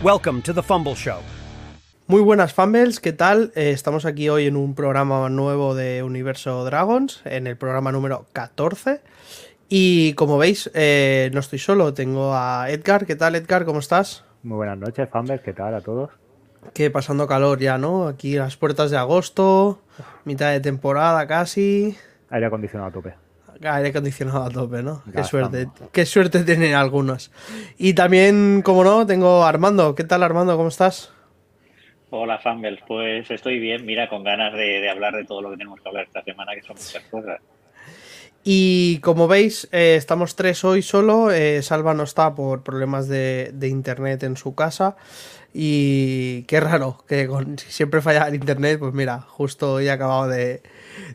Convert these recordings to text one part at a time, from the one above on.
Welcome to the Fumble Show. Muy buenas Fumbles, ¿qué tal? Eh, estamos aquí hoy en un programa nuevo de Universo Dragons, en el programa número 14. Y como veis, eh, no estoy solo, tengo a Edgar. ¿Qué tal, Edgar? ¿Cómo estás? Muy buenas noches, Fumbles, ¿qué tal a todos? Que pasando calor ya, ¿no? Aquí las puertas de agosto, mitad de temporada casi. Aire acondicionado a tope. Aire acondicionado a tope, ¿no? Qué suerte, qué suerte tienen algunos. Y también, como no, tengo a Armando. ¿Qué tal, Armando? ¿Cómo estás? Hola, Fumbles. Pues estoy bien, mira, con ganas de, hablar de todo lo que tenemos que hablar esta semana, que son muchas cosas. Y como veis, eh, estamos tres hoy solo. Eh, Salva no está por problemas de, internet en su casa. Y qué raro, que siempre falla el internet, pues mira, justo hoy he acabado de,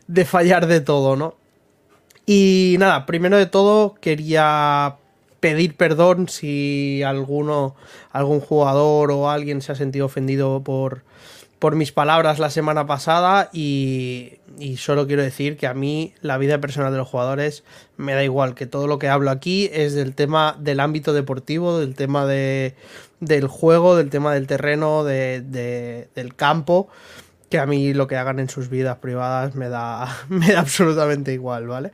de fallar de todo, ¿no? Y nada, primero de todo quería pedir perdón si alguno, algún jugador o alguien se ha sentido ofendido por, por mis palabras la semana pasada. Y, solo quiero decir que a mí la vida personal de los jugadores me da igual, que todo lo que hablo aquí es del tema del ámbito deportivo, del tema de, del juego, del tema del terreno, de, del campo que a mí lo que hagan en sus vidas privadas me da, me da absolutamente igual, ¿vale?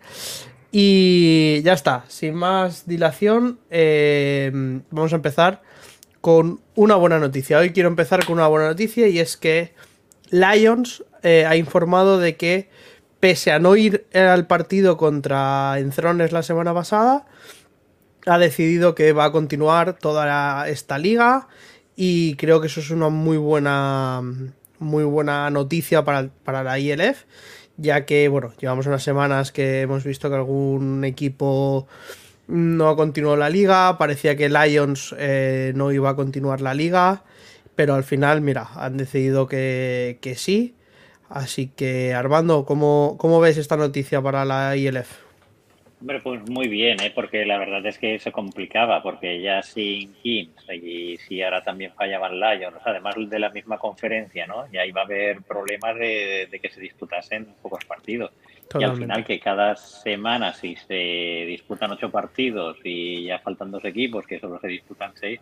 Y ya está, sin más dilación, eh, vamos a empezar con una buena noticia. Hoy quiero empezar con una buena noticia y es que Lions eh, ha informado de que pese a no ir al partido contra Enthrones la semana pasada, ha decidido que va a continuar toda esta liga y creo que eso es una muy buena muy buena noticia para, la ILF, ya que, bueno, llevamos unas semanas que hemos visto que algún equipo no ha continuado la liga, parecía que Lions eh, no iba a continuar la liga, pero al final, mira, han decidido que, que sí. Así que, Armando, ¿cómo, ¿cómo ves esta noticia para la ILF? Hombre, pues muy bien, ¿eh? porque la verdad es que se complicaba, porque ya sin Kings y si ahora también fallaban Lions, además de la misma conferencia, ¿no? Ya iba a haber problemas de, que se disputasen pocos partidos. Y al final que cada semana si se disputan ocho partidos y ya faltan dos equipos que solo se disputan seis,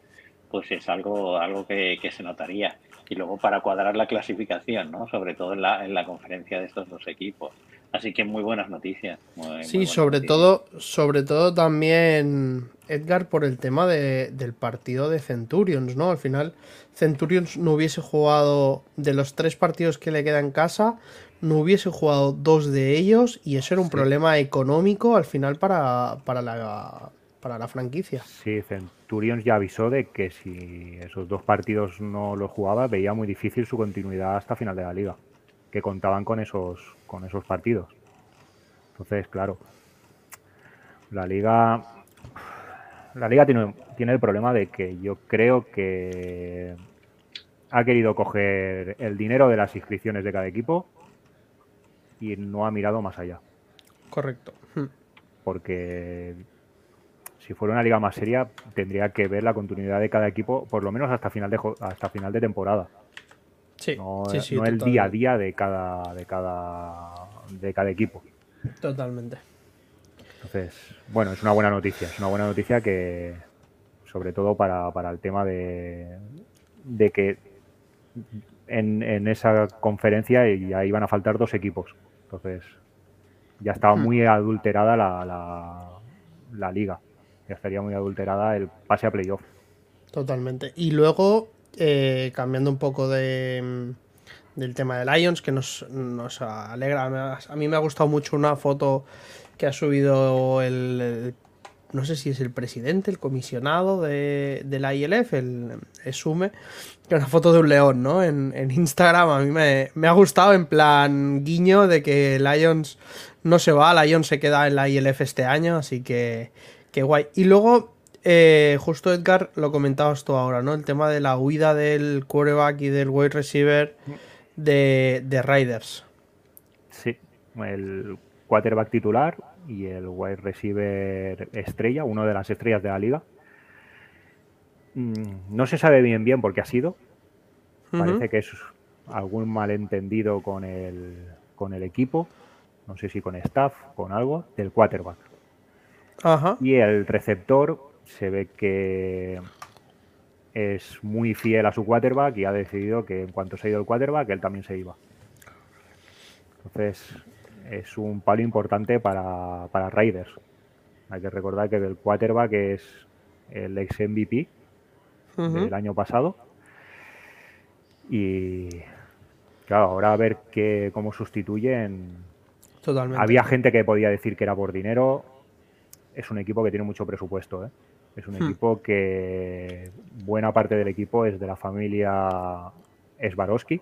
pues es algo, algo que, que se notaría. Y luego para cuadrar la clasificación, ¿no? Sobre todo en la, en la conferencia de estos dos equipos. Así que muy buenas noticias. sí, sobre todo, sobre todo también Edgar por el tema de, del partido de Centurions, ¿no? Al final, Centurions no hubiese jugado de los tres partidos que le queda en casa, no hubiese jugado dos de ellos y eso era un problema económico al final para, para la para la franquicia. Sí, Centurions ya avisó de que si esos dos partidos no los jugaba, veía muy difícil su continuidad hasta final de la liga que contaban con esos, con esos partidos. Entonces, claro, la liga, la liga tiene, tiene el problema de que yo creo que ha querido coger el dinero de las inscripciones de cada equipo y no ha mirado más allá. Correcto. Hmm. Porque si fuera una liga más seria, tendría que ver la continuidad de cada equipo, por lo menos hasta final de, hasta final de temporada no, el día a día de cada, de cada, de cada equipo. Totalmente. Entonces, bueno, es una buena noticia. Es una buena noticia que, sobre todo para, el tema de, de que en, esa conferencia ya iban a faltar dos equipos. Entonces, ya estaba hmm. muy adulterada la, la, la liga. Ya estaría muy adulterada el pase a playoff. Totalmente. Y luego eh, cambiando un poco de, mm, del tema de Lions, que nos, alegra. A mí me ha gustado mucho una foto que ha subido el, no sé si es el presidente, el comisionado de, la ILF, el ESUME, que es una foto de un león, ¿no? En, Instagram a mí me, me, ha gustado en plan guiño de que Lions no se va, Lions se queda en la ILF este año, así que, que guay. Y luego eh, justo Edgar, lo comentabas tú ahora, ¿no? El tema de la huida del quarterback y del wide receiver de, de Riders. Sí, el quarterback titular y el wide receiver estrella, uno de las estrellas de la liga. Mm, no se sabe bien bien por qué ha sido. Parece que es algún malentendido con el, con el equipo, no sé si con staff, con algo, del quarterback. Ajá. Y el receptor se ve que es muy fiel a su quarterback y ha decidido que en cuanto se ha ido el quarterback, él también se iba. Entonces, es un palo importante para, para Raiders. Hay que recordar que el quarterback es el ex MVP del año pasado. Y claro, ahora a ver qué, cómo sustituyen. Totalmente. Había gente que podía decir que era por dinero. Es un equipo que tiene mucho presupuesto. ¿eh? Es un Hmm. equipo que buena parte del equipo es de la familia Swarovski.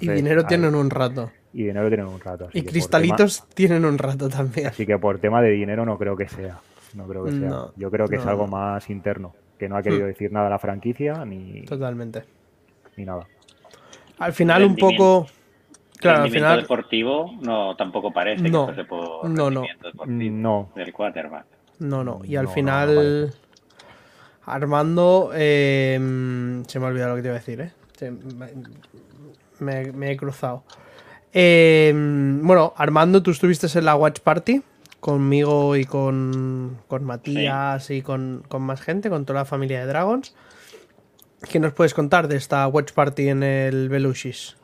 y dinero hay- tienen un rato. y dinero tienen un rato. así Y cristalitos tienen un rato también. así que por tema de dinero no creo que sea. No creo que sea. No, Yo creo que es algo más interno. Que no ha querido Hmm. decir nada a la franquicia ni, Totalmente. ni nada. Al final un poco... Claro, al final... deportivo no tampoco parece No, que fuese por no, no. deportivo No. del quarterback. No, no. Y al No, final... no Armando... eh, se me ha olvidado lo que te iba a decir, ¿eh? Se- me, me- me he cruzado. Eh, bueno, Armando, tú estuviste en la Watch Party conmigo y con, con Matías y con, con más gente, con toda la familia de Dragons. ¿Qué nos puedes contar de esta Watch Party en el Belushis?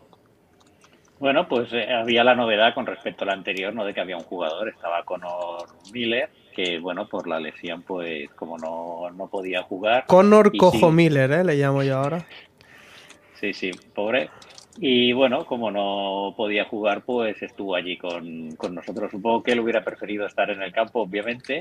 Bueno, pues eh, había la novedad con respecto a la anterior, ¿no? De que había un jugador, estaba Conor Miller, que bueno, por la lesión, pues como no, no podía jugar. Connor Cojo sí. Miller, ¿eh? Le llamo yo ahora. Sí, sí, pobre. Y bueno, como no podía jugar, pues estuvo allí con, con nosotros. Supongo que él hubiera preferido estar en el campo, obviamente,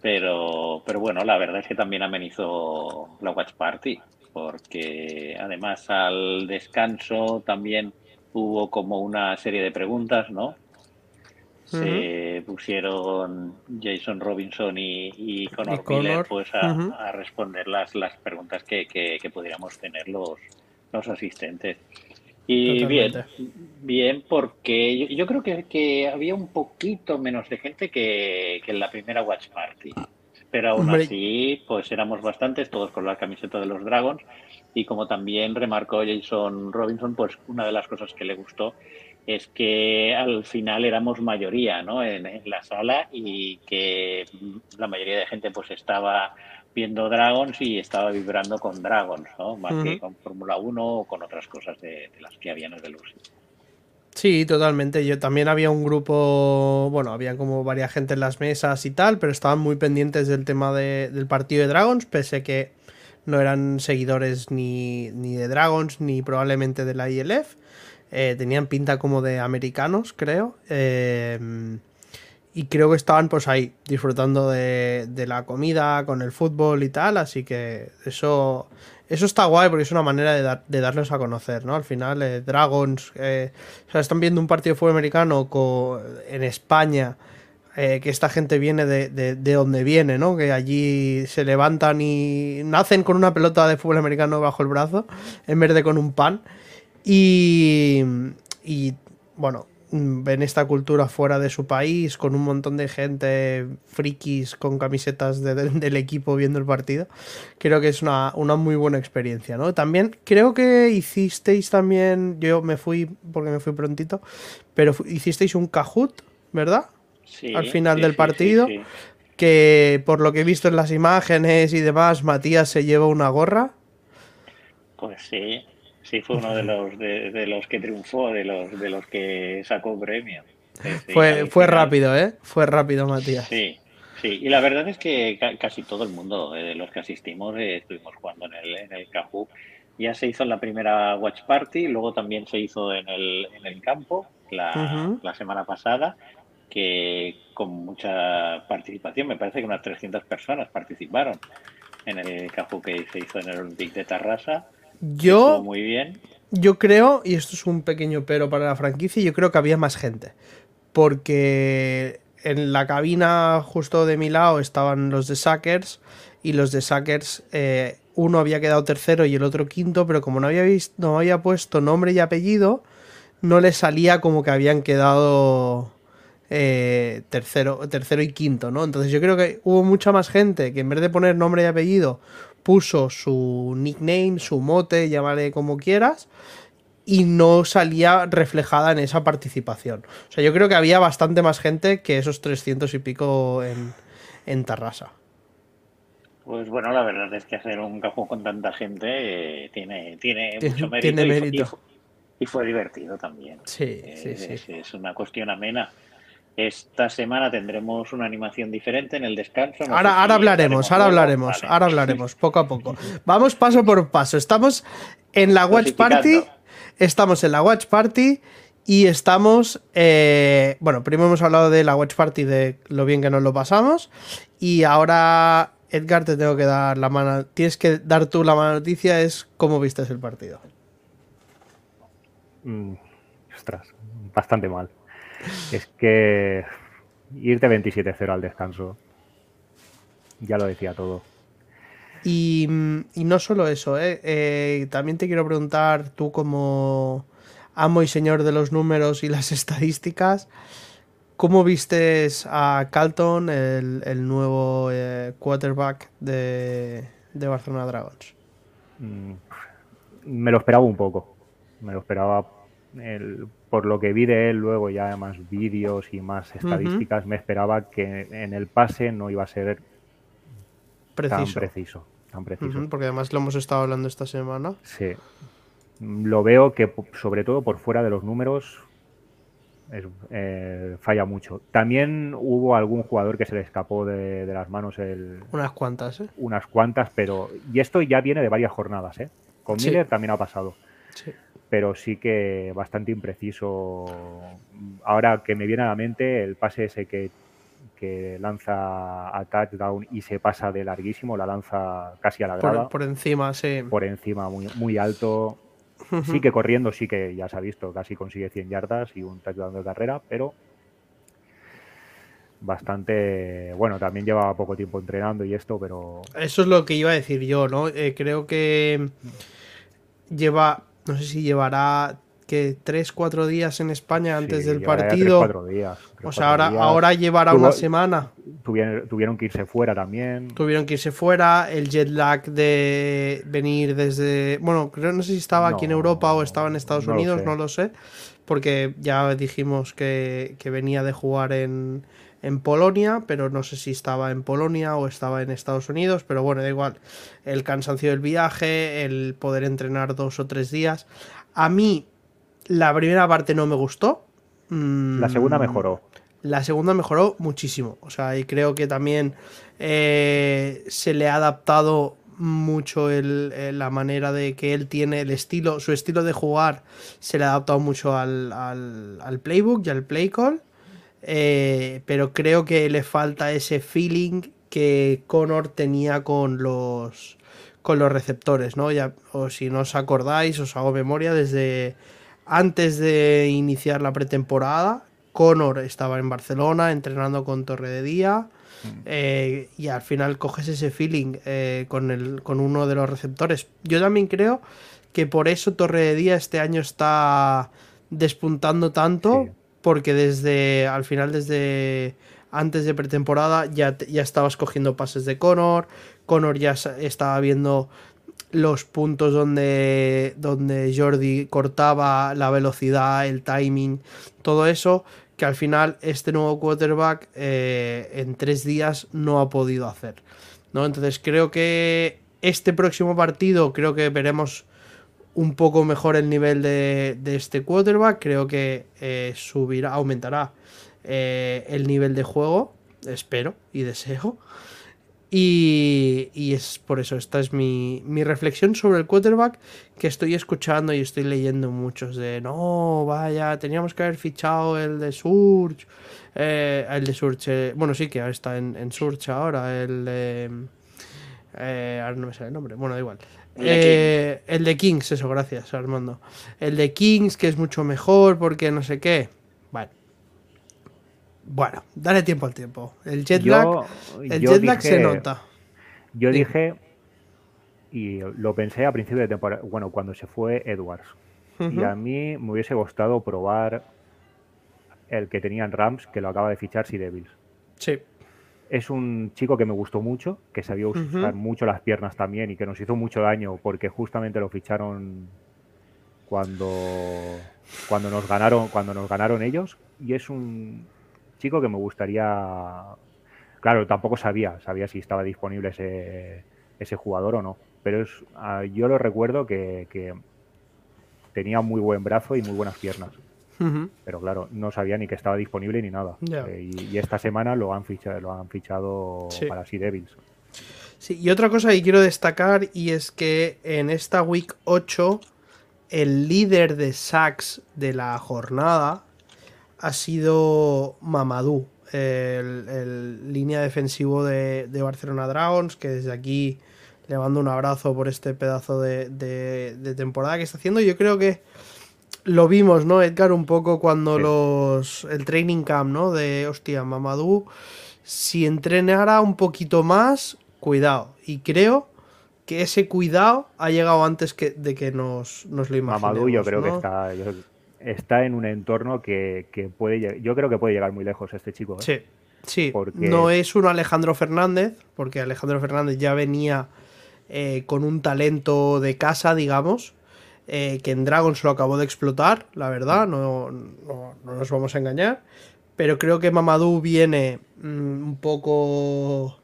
pero, pero bueno, la verdad es que también amenizó la Watch Party, porque además al descanso también hubo como una serie de preguntas, ¿no? Se pusieron Jason Robinson y, y Conor Y Connor, Miller pues a, ujú. a responder las, las preguntas que, que, que pudiéramos tener los, los asistentes. Y bien, Totalmente. bien, porque yo, yo creo que, que había un poquito menos de gente que, que en la primera Watch Party. Pero aún Hombre. así, pues éramos bastantes, todos con la camiseta de los Dragons. Y como también remarcó Jason Robinson, pues una de las cosas que le gustó es que al final éramos mayoría ¿no? en, en la sala y que la mayoría de gente pues estaba viendo Dragons y estaba vibrando con Dragons, ¿no? más que con Fórmula 1 o con otras cosas de, de las que había en el. Sí, totalmente. Yo también había un grupo, bueno, había como varias gente en las mesas y tal, pero estaban muy pendientes del tema de- del partido de Dragons, pese que no eran seguidores ni, ni de Dragons ni probablemente de la ILF. Eh, tenían pinta como de americanos, creo. Eh, y creo que estaban pues ahí, disfrutando de, de la comida, con el fútbol y tal, así que eso, eso está guay porque es una manera de, dar- de darlos a conocer, ¿no? Al final, eh, Dragons, o están viendo un partido de fútbol americano en España, que esta gente viene de, de, de donde viene, ¿no? Que allí se levantan y nacen con una pelota de fútbol americano bajo el brazo en vez de con un pan. Y, y bueno, ven esta cultura fuera de su país, con un montón de gente frikis con camisetas de- de- del equipo viendo el partido. Creo que es una, una muy buena experiencia, ¿no? También creo que hicisteis también, yo me fui porque me fui prontito, pero hicisteis un Kahoot, ¿verdad? Sí, Al final sí, del partido. sí. Que por lo que he visto en las imágenes y demás, Matías se lleva una gorra. Pues sí, sí fue uno de los de, de los que triunfó, de los de los que sacó premio. Sí, sí, fue fue rápido, ¿eh? Fue rápido, Matías. Sí, sí. Y la verdad es que ca- casi todo el mundo eh, de los que asistimos eh, estuvimos jugando en el, en el Kahoot. Ya se hizo en la primera Watch Party, luego también se hizo en el, en el campo la, la semana pasada, que con mucha participación, me parece que unas 300 personas participaron en el Kahoot que se hizo en el Olympic de Tarrasa. Yo, muy bien. yo creo, y esto es un pequeño pero para la franquicia, yo creo que había más gente. Porque en la cabina justo de mi lado estaban los de Sackers y los de Sackers, eh, uno había quedado tercero y el otro quinto, pero como no había, visto, no había puesto nombre y apellido, no les salía como que habían quedado eh, tercero, tercero y quinto, ¿no? Entonces yo creo que hubo mucha más gente que en vez de poner nombre y apellido puso su nickname, su mote, llámale como quieras, y no salía reflejada en esa participación. O sea, yo creo que había bastante más gente que esos 300 y pico en, en Tarrasa. Pues bueno, la verdad es que hacer un cajón con tanta gente eh, tiene, tiene mucho mérito. Tiene y fue- mérito. Y, fue, y fue divertido también. Sí, Eh, sí, sí. Es, es una cuestión amena. Esta semana tendremos una animación diferente en el descanso. no Ahora, si ahora hablaremos, ahora hablaremos, Vale. ahora hablaremos, poco a poco. Vamos paso por paso. Estamos en la Watch Party. Estamos en la Watch Party y estamos. eh, bueno, primero hemos hablado de la Watch Party, de lo bien que nos lo pasamos. Y ahora, Edgar, te tengo que dar la mano. Tienes que dar tú la mala noticia: es cómo viste el partido. Mm, ostras, bastante mal. Es que irte 27-0 al descanso ya lo decía todo. Y, mm, y no solo eso, ¿eh? Eh, también te quiero preguntar, tú como amo y señor de los números y las estadísticas, ¿cómo vistes a Calton, el, el nuevo eh, quarterback de, de Barcelona Dragons? Mm, me lo esperaba un poco. Me lo esperaba el- por lo que vi de él luego ya más vídeos y más estadísticas, me esperaba que en el pase no iba a ser tan Preciso. Tan preciso. Porque además lo hemos estado hablando esta semana. Sí. Lo veo que, sobre todo por fuera de los números, es- eh, falla mucho. También hubo algún jugador que se le escapó de, de las manos el- Unas cuantas, ¿eh? unas cuantas, pero. Y esto ya viene de varias jornadas, ¿eh? Con Sí. Miller también ha pasado. Sí. Pero sí que bastante impreciso. Ahora que me viene a la mente el pase ese que, que lanza a touchdown y se pasa de larguísimo, la lanza casi a la grada Por, por encima, sí. por encima, muy, muy alto. Sí que corriendo, sí que ya se ha visto, casi consigue 100 yardas y un touchdown de carrera, pero bastante, bueno, también lleva poco tiempo entrenando y esto, pero Eso es lo que iba a decir yo, ¿no? Eh, creo que lleva, no sé si llevará que 3, 4 días en España antes sí, del partido. cuatro días, tres, o sea, ahora, días. ahora llevará Tuvo- una semana. Tuvieron, tuvieron que irse fuera también. Tuvieron que irse fuera, el jet lag de venir desde... Bueno, creo, no sé si estaba aquí en Europa o estaba en Estados no Unidos, no lo sé, porque ya dijimos que, que venía de jugar en, en Polonia, pero no sé si estaba en Polonia o estaba en Estados Unidos, pero bueno, da igual. El cansancio del viaje, el poder entrenar dos o tres días. A mí, la primera parte no me gustó. La segunda Mm, mejoró. la segunda mejoró muchísimo. O sea, y creo que también eh, se le ha adaptado mucho el- eh, la manera de que él tiene el estilo, su estilo de jugar se le ha adaptado mucho al, al- al playbook y al play call. Eh, pero creo que le falta ese feeling que Connor tenía con los con los receptores, ¿no? Ya, o si no os acordáis, os hago memoria desde antes de iniciar la pretemporada, Connor estaba en Barcelona entrenando con Torre de Día eh, y al final coges ese feeling eh, con, el, con uno de los receptores. Yo también creo que por eso Torre de Día este año está despuntando tanto Sí. Porque desde al final desde antes de pretemporada ya, ya estabas cogiendo pases de Connor, Connor ya estaba viendo los puntos donde, donde Jordi cortaba la velocidad, el timing, todo eso, que al final este nuevo quarterback eh, en tres días no ha podido hacer. ¿no? Entonces creo que este próximo partido creo que veremos un poco mejor el nivel de, de este quarterback. Creo que eh, subirá, aumentará eh, el nivel de juego. Espero y deseo. Y, es por eso, esta es mi, mi reflexión sobre el quarterback que estoy escuchando y estoy leyendo muchos de no, vaya, teníamos que haber fichado el de Surge, eh, el de Surge, bueno, sí que está en, en Surge ahora, el de... ahora no me sale el nombre, bueno, da igual. El de Eh, el de Kings, eso, gracias, Armando. El de Kings, que es mucho mejor porque no sé qué. Vale. Bueno, dale tiempo al tiempo. El jet lag, Yo, el yo jet lag se nota. Yo dije, y lo pensé a principio de temporada, bueno, cuando se fue Edwards. Y a mí me hubiese gustado probar el que tenían Rams, que lo acaba de fichar Sea Devils. Sí. Es un chico que me gustó mucho, que sabía usar mucho las piernas también y que nos hizo mucho daño porque justamente lo ficharon cuando, cuando nos ganaron, cuando nos ganaron ellos. Y es un chico que me gustaría Claro, tampoco sabía, sabía si estaba disponible ese, ese jugador o no. Pero es, ah, yo lo recuerdo que, que tenía muy buen brazo y muy buenas piernas. Pero claro, no sabía ni que estaba disponible ni nada. Eh, y, y esta semana lo han fichado, lo han fichado Sí. para Sea Devils. Sí, y otra cosa que quiero destacar y es que en esta Week 8 el líder de sacks de la jornada ha sido Mamadou, el, el línea defensivo de, de Barcelona Dragons, que desde aquí le mando un abrazo por este pedazo de, de- de temporada que está haciendo. Yo creo que lo vimos, ¿no, Edgar? Un poco cuando Sí. los. el training camp, ¿no? De hostia, Mamadou. Si entrenara un poquito más, cuidado. Y creo que ese cuidado ha llegado antes que, de que nos, nos lo imaginemos. Mamadou yo creo que está, yo- está en un entorno que, que puede yo creo que puede llegar muy lejos este chico. ¿eh? Sí, sí. Porque- No es un Alejandro Fernández, porque Alejandro Fernández ya venía eh, con un talento de casa, digamos, eh, que en Dragons lo acabó de explotar, la verdad, no, no- no nos vamos a engañar. Pero creo que Mamadou viene mm, un poco.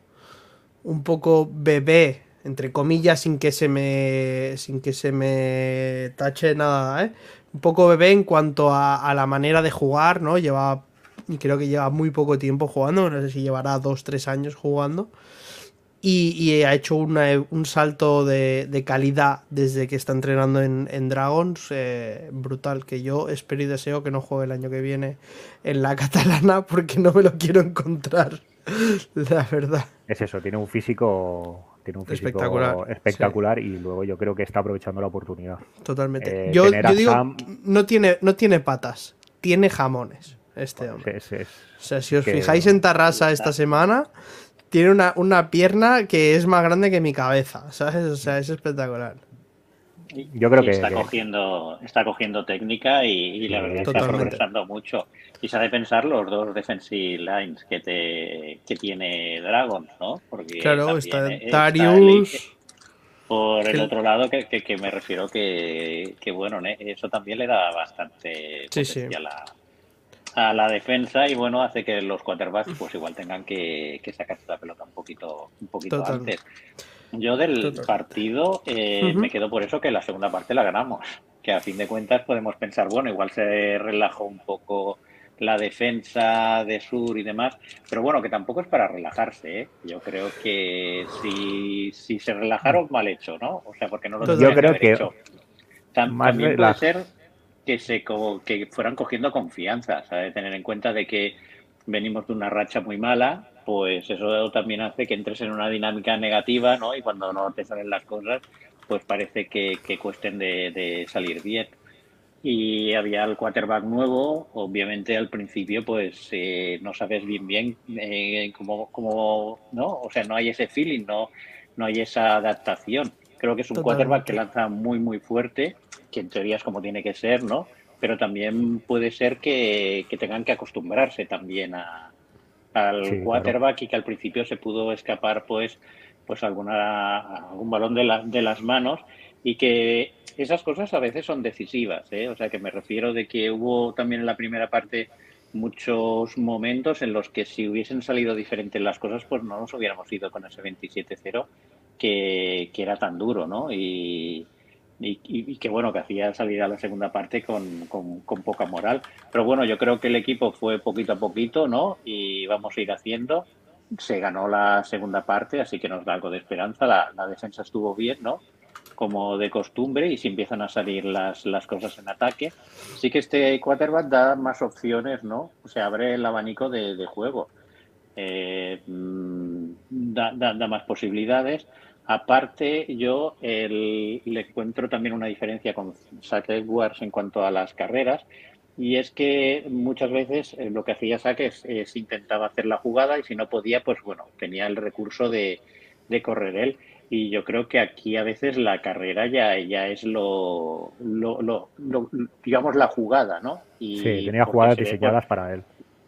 un poco bebé, entre comillas, sin que se me. sin que se me tache nada, ¿eh? Un poco bebé en cuanto a, a la manera de jugar, ¿no? Lleva. Creo que lleva muy poco tiempo jugando, no sé si llevará dos, tres años jugando. Y, y ha hecho una- un salto de, de calidad desde que está entrenando en, en Dragons, eh, brutal, que yo espero y deseo que no juegue el año que viene en la catalana porque no me lo quiero encontrar, la verdad. Es eso, tiene un físico, tiene un físico Espectacular, espectacular, y luego yo creo que está aprovechando la oportunidad. Totalmente. Eh, yo, digo, Sam- no, tiene, no tiene patas, tiene jamones este hombre. Es- es- O sea, si os que- fijáis en Tarrasa esta semana, tiene una, una pierna que es más grande que mi cabeza, ¿sabes? O sea, es espectacular. Yo creo Y que- está que- cogiendo está cogiendo técnica y, y la verdad está progresando mucho y se ha de pensar los dos defensive lines que te que tiene Dragons no porque Claro, está eh, Darius. por el otro lado que, que- que me refiero que, que bueno ne- eso también le da bastante Sí, sí. a, a la defensa y bueno hace que los quarterbacks pues igual tengan que, que sacarse la pelota un poquito un poquito Total. antes yo del partido eh, me quedo por eso que la segunda parte la ganamos. Que a fin de cuentas podemos pensar, bueno, igual se relajó un poco la defensa de Sur y demás, pero bueno, que tampoco es para relajarse. ¿eh? Yo creo que si, si se relajaron, mal hecho, ¿no? O sea, porque no lo Yo creo que hecho. Tam- más también puede ser que se co- que fueran cogiendo confianza, ¿sabes? Tener en cuenta de que venimos de una racha muy mala, pues eso también hace que entres en una dinámica negativa, ¿no? Y cuando no te salen las cosas, pues parece que, que cuesten de, de salir bien. Y había el quarterback nuevo, obviamente al principio pues eh, no sabes bien bien eh, cómo, cómo, ¿no? O sea, no hay ese feeling, no, no hay esa adaptación. Creo que es un Totalmente. quarterback que lanza muy, muy fuerte, que en teoría es como tiene que ser, ¿no? Pero también puede ser que, que tengan que acostumbrarse también a, al Sí, claro. quarterback y que al principio se pudo escapar pues pues alguna algún balón de, la- de las manos y que esas cosas a veces son decisivas ¿eh? o sea que me refiero de que hubo también en la primera parte muchos momentos en los que si hubiesen salido diferentes las cosas pues no nos hubiéramos ido con ese 27-0 que, que era tan duro no y, y, y- y que bueno que hacía salir a la segunda parte con, con- con poca moral. Pero bueno yo creo que el equipo fue poquito a poquito no y vamos a ir haciendo. Se ganó la segunda parte así que nos da algo de esperanza. La, la defensa estuvo bien no como de costumbre y si empiezan a salir las, las cosas en ataque. Sí que este quarterback da más opciones no o sea abre el abanico de, de juego. Eh, mm, da, da- da más posibilidades. Aparte, yo el- le encuentro también una diferencia con Zach Edwards en cuanto a las carreras, y es que muchas veces eh, lo que hacía Zach es, es intentaba hacer la jugada y si no podía, pues bueno, tenía el recurso de, de correr él. Y yo creo que aquí a veces la carrera ya, ya es lo, lo, lo- lo- digamos, la jugada, ¿no? Y Sí, tenía jugadas ve, diseñadas para él.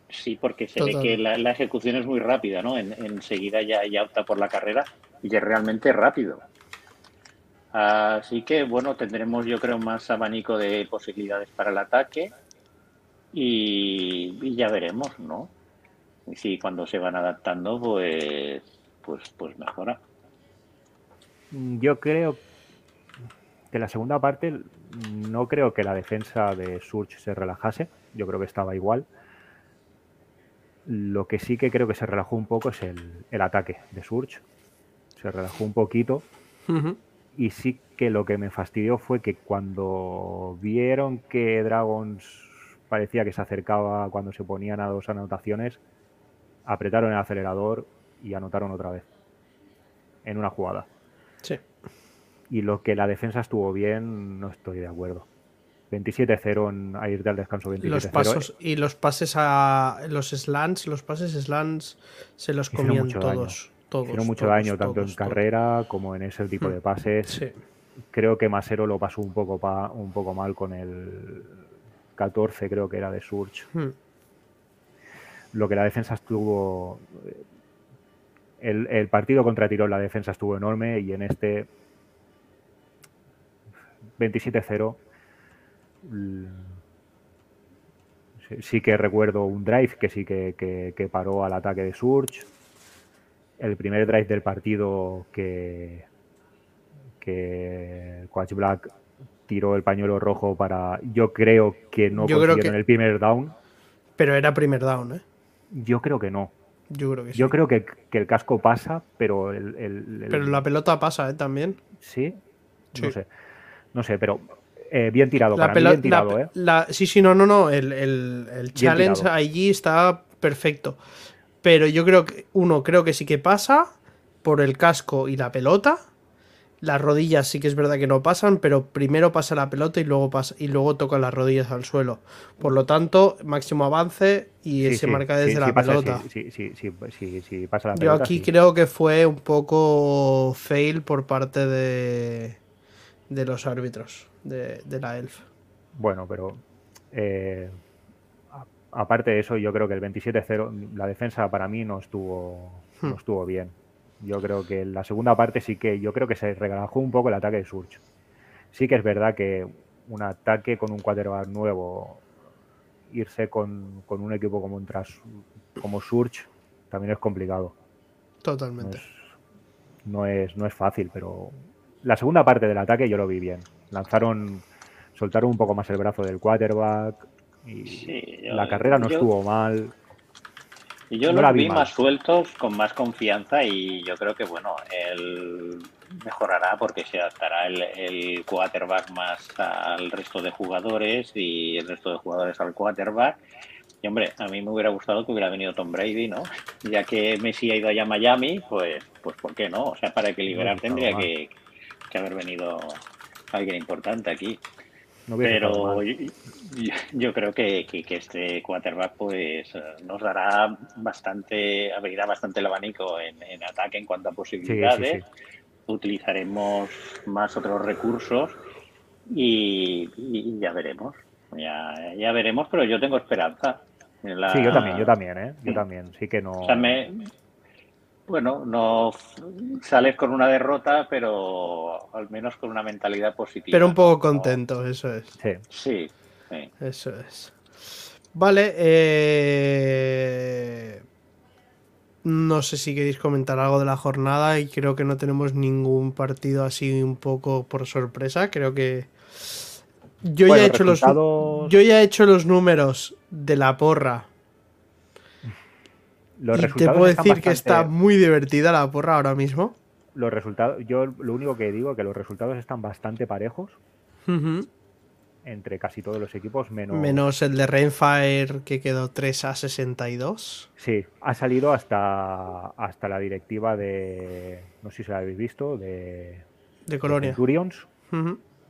Sí, porque se Total. ve que la, la ejecución es muy rápida, ¿no? En, enseguida ya, ya opta por la carrera y es realmente rápido. Así que, bueno, tendremos yo creo más abanico de posibilidades para el ataque y, ya veremos, ¿no? y sí, cuando se van adaptando, pues, pues, pues mejora. Yo creo que la segunda parte no creo que la defensa de Surge se relajase. Yo creo que estaba igual. Lo que sí que creo que se relajó un poco es el, el ataque de Surge. Se relajó un poquito. Y sí que lo que me fastidió fue que cuando vieron que Dragons parecía que se acercaba cuando se ponían a dos anotaciones, apretaron el acelerador y anotaron otra vez. En una jugada. Sí. Y lo que la defensa estuvo bien, no estoy de acuerdo. 27-0 en- a irte al descanso 27-0. Los pasos y los pases a los slants, los pases slants se los comían todos. Todos. Hicieron mucho todos, daño tanto todos, en carrera como en ese tipo de pases. todos. Sí. Creo que Masero lo pasó un poco, pa- un poco mal con el 14, creo que era de Surge. Hmm. Lo que la defensa estuvo. El, el partido contra Tirol, la defensa estuvo enorme y en este 27-0. l- sí- Sí que recuerdo un drive que sí que, que- que paró al ataque de Surge. El primer drive del partido que, que Coach Black tiró el pañuelo rojo para. Yo creo que no Yo creo consiguieron que- el primer down. Pero era primer down, ¿eh? Yo creo que no. Yo creo que sí. Yo creo que, que el casco pasa, pero el. el- el- Pero la pelota pasa, ¿eh? También. Sí. Sí. No sé. No sé, pero eh, bien tirado. La para mí bien tirado, la- ¿eh? la- sí, sí, no, no, no. El, el- el challenge allí está perfecto. Pero yo creo que, uno, creo que sí que pasa por el casco y la pelota. Las rodillas sí que es verdad que no pasan, pero primero pasa la pelota y luego pasa y luego toca las rodillas al suelo. Por lo tanto, máximo avance y Sí, se sí, marca desde sí la pelota. Sí, sí, sí, sí, sí, sí pasa la Yo pelota. aquí creo que fue un poco fail por parte de, de los árbitros de, de la ELF. Bueno, pero eh, aparte de eso, yo creo que el 27-0, la defensa para mí no estuvo, no Hmm. estuvo bien. Yo creo que la segunda parte sí que, yo creo que se relajó un poco el ataque de Surge. Sí que es verdad que un ataque con un quarterback nuevo, irse con, con un equipo como, tras, como Surge, también es complicado. No Totalmente. es, no, es, no es fácil, pero la segunda parte del ataque yo lo vi bien. Lanzaron, soltaron un poco más el brazo del quarterback y Sí, yo- la carrera no yo- estuvo mal. Y yo No los vi más sueltos, con más confianza y yo creo que, bueno, él mejorará porque se adaptará el, el quarterback más al resto de jugadores y el resto de jugadores al quarterback. Y, hombre, a mí me hubiera gustado que hubiera venido Tom Brady, ¿no? Ya que Messi ha ido allá a Miami, pues, pues ¿por qué no? O sea, para equilibrar No, tendría que, que haber venido alguien importante aquí. No Pero yo, yo- creo que, que- que este quarterback pues eh, nos dará bastante, abrirá bastante el abanico en, en ataque en cuanto a posibilidades. Utilizaremos más otros recursos y, y ya veremos. Ya, ya veremos, pero yo tengo esperanza. la- Sí, yo también, yo también, ¿eh? Yo también. Sí que no. O sea, me, bueno, no sales con una derrota, pero al menos con una mentalidad positiva. Pero un poco ¿no? contento, eso es. Sí. Sí, sí. Eso es. Vale, eh... no sé si queréis comentar algo de la jornada y creo que no tenemos ningún partido así un poco por sorpresa. Creo que yo Bueno, ya he hecho los resultados- yo ya he hecho los números de la porra Los y te puedo decir que está muy divertida la porra ahora mismo. Los resultados, yo lo único que digo es que los resultados están bastante parejos entre casi todos los equipos, menos. Menos el de Rainfire que quedó 3 a 62. Sí, ha salido hasta, hasta la directiva de. No sé si la habéis visto, de. De Colonia. de Centurions,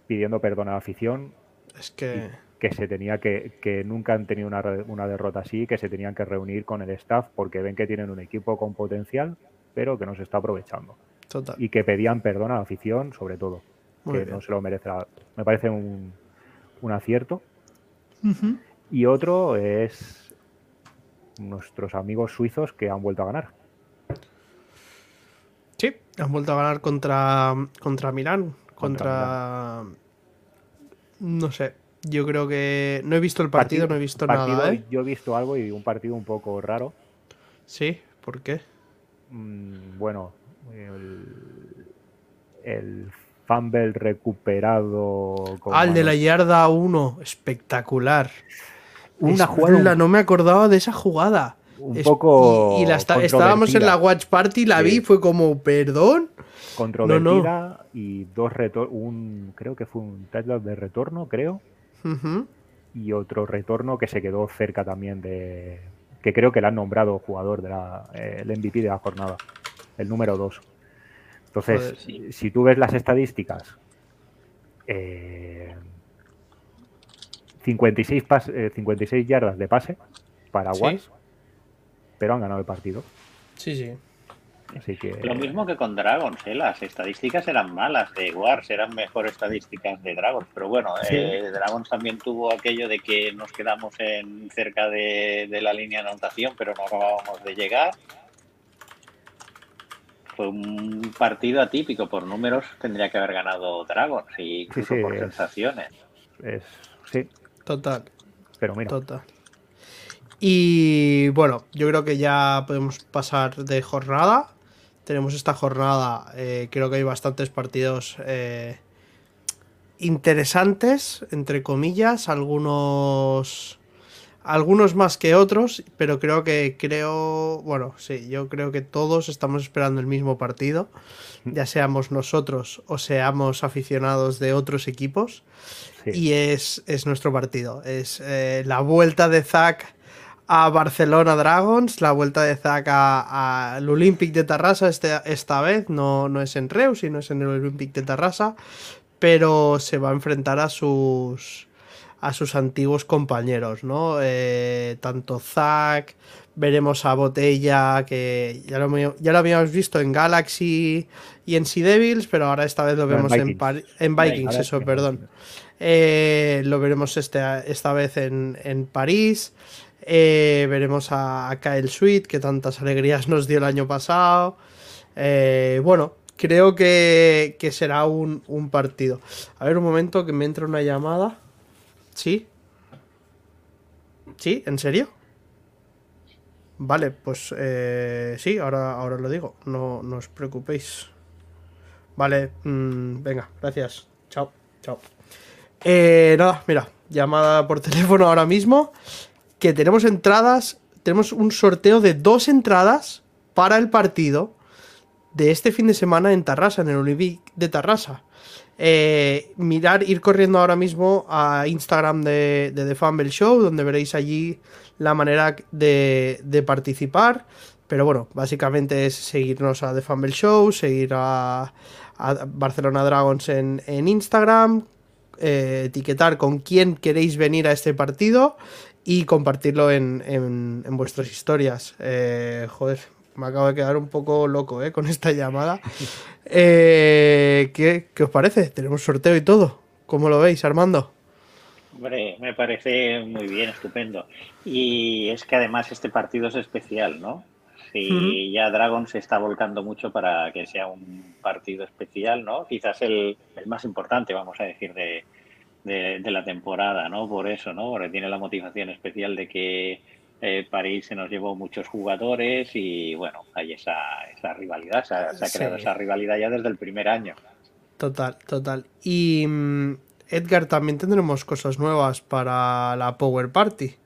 pidiendo perdón a la afición, Es que que se tenía que. que nunca han tenido una, una derrota así, que se tenían que reunir con el staff porque ven que tienen un equipo con potencial, pero que no se está aprovechando. total. Y que pedían perdón a la afición, sobre todo. Muy que bien. no se lo merece. la- Me parece un, un acierto. Y otro es nuestros amigos suizos que han vuelto a ganar. Sí, han vuelto a ganar contra, contra Milán. Contra Contra. No sé. Yo creo que. No he visto el partido, no he visto partido, nada, ¿eh? Yo he visto algo y un partido un poco raro. Sí, ¿por qué? Mm, bueno, el, el fumble recuperado. Al ah, de la yarda 1, espectacular. Una jugada. No me acordaba de esa jugada. Un poco. Y, la estábamos en la Watch Party, la vi, fue como, perdón. Controvertida y dos un Creo que fue un touchdown de retorno, creo. Y otro retorno que se quedó cerca también de. Que creo que le han nombrado jugador del de el MVP de la jornada. El número 2. Entonces, si tú ves las estadísticas, 56, eh, 56 eh, yardas de pase para Watts, pero han ganado el partido. Sí, sí. Así que... Lo mismo que con Dragons, ¿eh? las estadísticas eran malas de Wars, eran mejores estadísticas de Dragons, pero bueno, eh, Dragons también tuvo aquello de que nos quedamos en cerca de, de la línea de anotación, pero no acabábamos de llegar fue un partido atípico. Por números tendría que haber ganado Dragons y incluso por sensaciones. sí. Total. Pero mira. Total. Y bueno, yo creo que ya podemos pasar de jornada. Tenemos esta jornada, eh, creo que hay bastantes partidos eh, interesantes, entre comillas, algunos algunos más que otros, pero creo que creo, bueno, sí, yo creo que todos estamos esperando el mismo partido, ya seamos nosotros o seamos aficionados de otros equipos, y es, es, nuestro partido, es eh, la vuelta de Zack a Barcelona Dragons, la vuelta de Zack al Olympic de Tarrasa este, esta vez, no, no es en Reus, sino es en el Olympic de Tarrasa, pero se va a enfrentar a sus a sus antiguos compañeros, ¿no? Eh, tanto Zack, veremos a Botella, que ya lo, ya lo, habíamos visto en Galaxy y en Sea Devils, pero ahora esta vez lo vemos en, en, Vikings, eso, perdón. Eh, lo veremos este, esta vez en, París. Eh, veremos a, Kyle Sweet, que tantas alegrías nos dio el año pasado. bueno, creo que, será un, partido. A ver un momento que me entra una llamada. Sí. ¿Sí? ¿En serio? Vale, pues eh, sí, ahora, ahora lo digo. No, no os preocupéis. Vale, mm, venga, gracias. Chao, chao. Eh, nada, mira, llamada por teléfono ahora mismo. Que tenemos entradas. Tenemos un sorteo de dos entradas para el partido de este fin de semana en Tarrasa, en el Olympic de Tarrasa. Eh, mirar, ir corriendo ahora mismo a Instagram de, The Fumble Show, donde veréis allí la manera de, participar. Pero bueno, básicamente es seguirnos a The Fumble Show, seguir a, Barcelona Dragons en, Instagram, eh, etiquetar con quién queréis venir a este partido y compartirlo en, vuestras historias. Eh, joder, me acabo de quedar un poco loco ¿eh? con esta llamada. Eh, ¿qué, os parece? Tenemos sorteo y todo. ¿Cómo lo veis, Armando? Hombre, me parece muy bien, estupendo. Y es que además este partido es especial, ¿no? Si ya Dragon se está volcando mucho para que sea un partido especial, ¿no? Quizás el, más importante, vamos a decir, de, de, la temporada, ¿no? Por eso, ¿no? Porque tiene la motivación especial de que eh, París se nos llevó muchos jugadores y bueno, hay esa, esa rivalidad, se ha, creado esa rivalidad ya desde el primer año. Total, total. Y mm, Edgar, también tendremos cosas nuevas para la Power Party.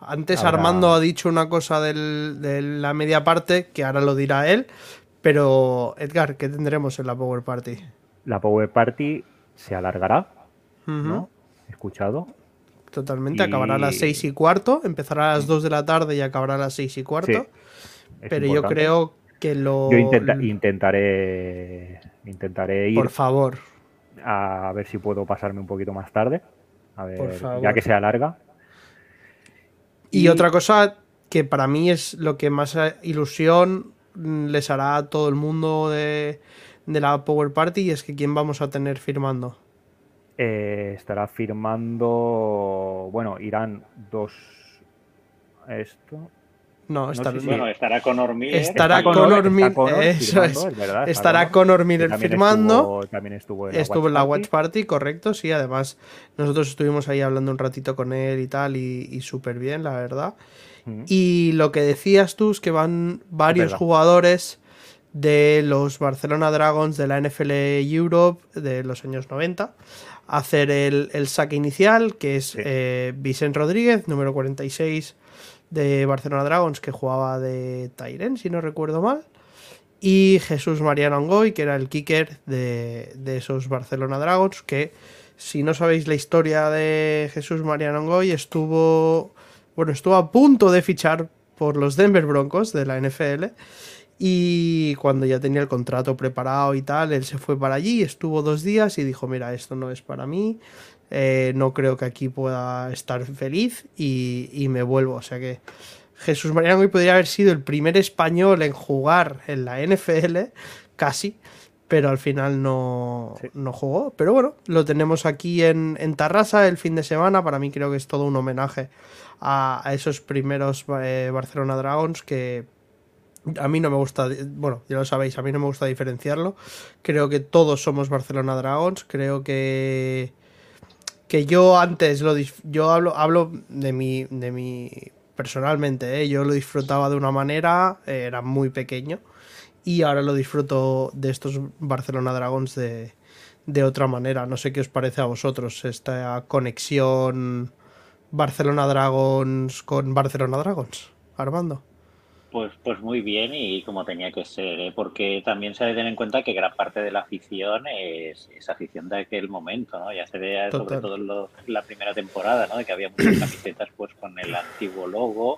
Antes Armando ha dicho una cosa de la media parte, que ahora lo dirá él, pero Edgar, ¿qué tendremos en la Power Party? La Power Party se alargará, ¿no? Escuchado. Totalmente, acabará a las seis y cuarto, empezará a las 2 de la tarde y acabará a las seis y cuarto. pero yo creo que lo. Yo intentaré. Intentaré ir. Por favor. A ver si puedo pasarme un poquito más tarde. A ver, ya que sea larga. Y, otra cosa que para mí es lo que más ilusión les hará a todo el mundo de, de la Power Party y es que quién vamos a tener firmando. Eh, estará firmando, bueno, irán dos, esto, No, estará, no sé si, bueno, estará Conor Miller. Estará Conor Miller. Eso es. es verdad, estará Conor Miller también firmando. Estuvo, también estuvo en, estuvo la, en la Watch Party, correcto. Sí, además, nosotros estuvimos ahí hablando un ratito con él y tal, y, y súper bien, la verdad. Mm. Y lo que decías tú es que van varios jugadores de los Barcelona Dragons de la NFL Europe de los años 90 a hacer el, el saque inicial, que es sí. eh, Vicente Rodríguez, número 46 de Barcelona Dragons que jugaba de Tyren, si no recuerdo mal. Y Jesús Mariano Angoy, que era el kicker de, de, esos Barcelona Dragons, que si no sabéis la historia de Jesús Mariano Angoy, estuvo, bueno, estuvo a punto de fichar por los Denver Broncos de la NFL. Y cuando ya tenía el contrato preparado y tal, él se fue para allí, estuvo dos días y dijo, mira, esto no es para mí, eh, no creo que aquí pueda estar feliz y, y me vuelvo. O sea que Jesús Mariano hoy podría haber sido el primer español en jugar en la NFL, casi, pero al final no, sí. no jugó. Pero bueno, lo tenemos aquí en, en, Tarrasa el fin de semana. Para mí creo que es todo un homenaje a, a esos primeros eh, Barcelona Dragons que a mí no me gusta, bueno, ya lo sabéis, a mí no me gusta diferenciarlo. Creo que todos somos Barcelona Dragons. Creo que que yo antes lo yo hablo hablo de mi de mi personalmente ¿eh? yo lo disfrutaba de una manera eh, era muy pequeño y ahora lo disfruto de estos Barcelona Dragons de, de otra manera no sé qué os parece a vosotros esta conexión Barcelona Dragons con Barcelona Dragons Armando pues, pues muy bien y como tenía que ser, ¿eh? porque también se debe tener en cuenta que gran parte de la afición es, es afición de aquel momento, ¿no? Ya se ve sobre todo lo, la primera temporada, ¿no? De que había muchas camisetas pues con el antiguo logo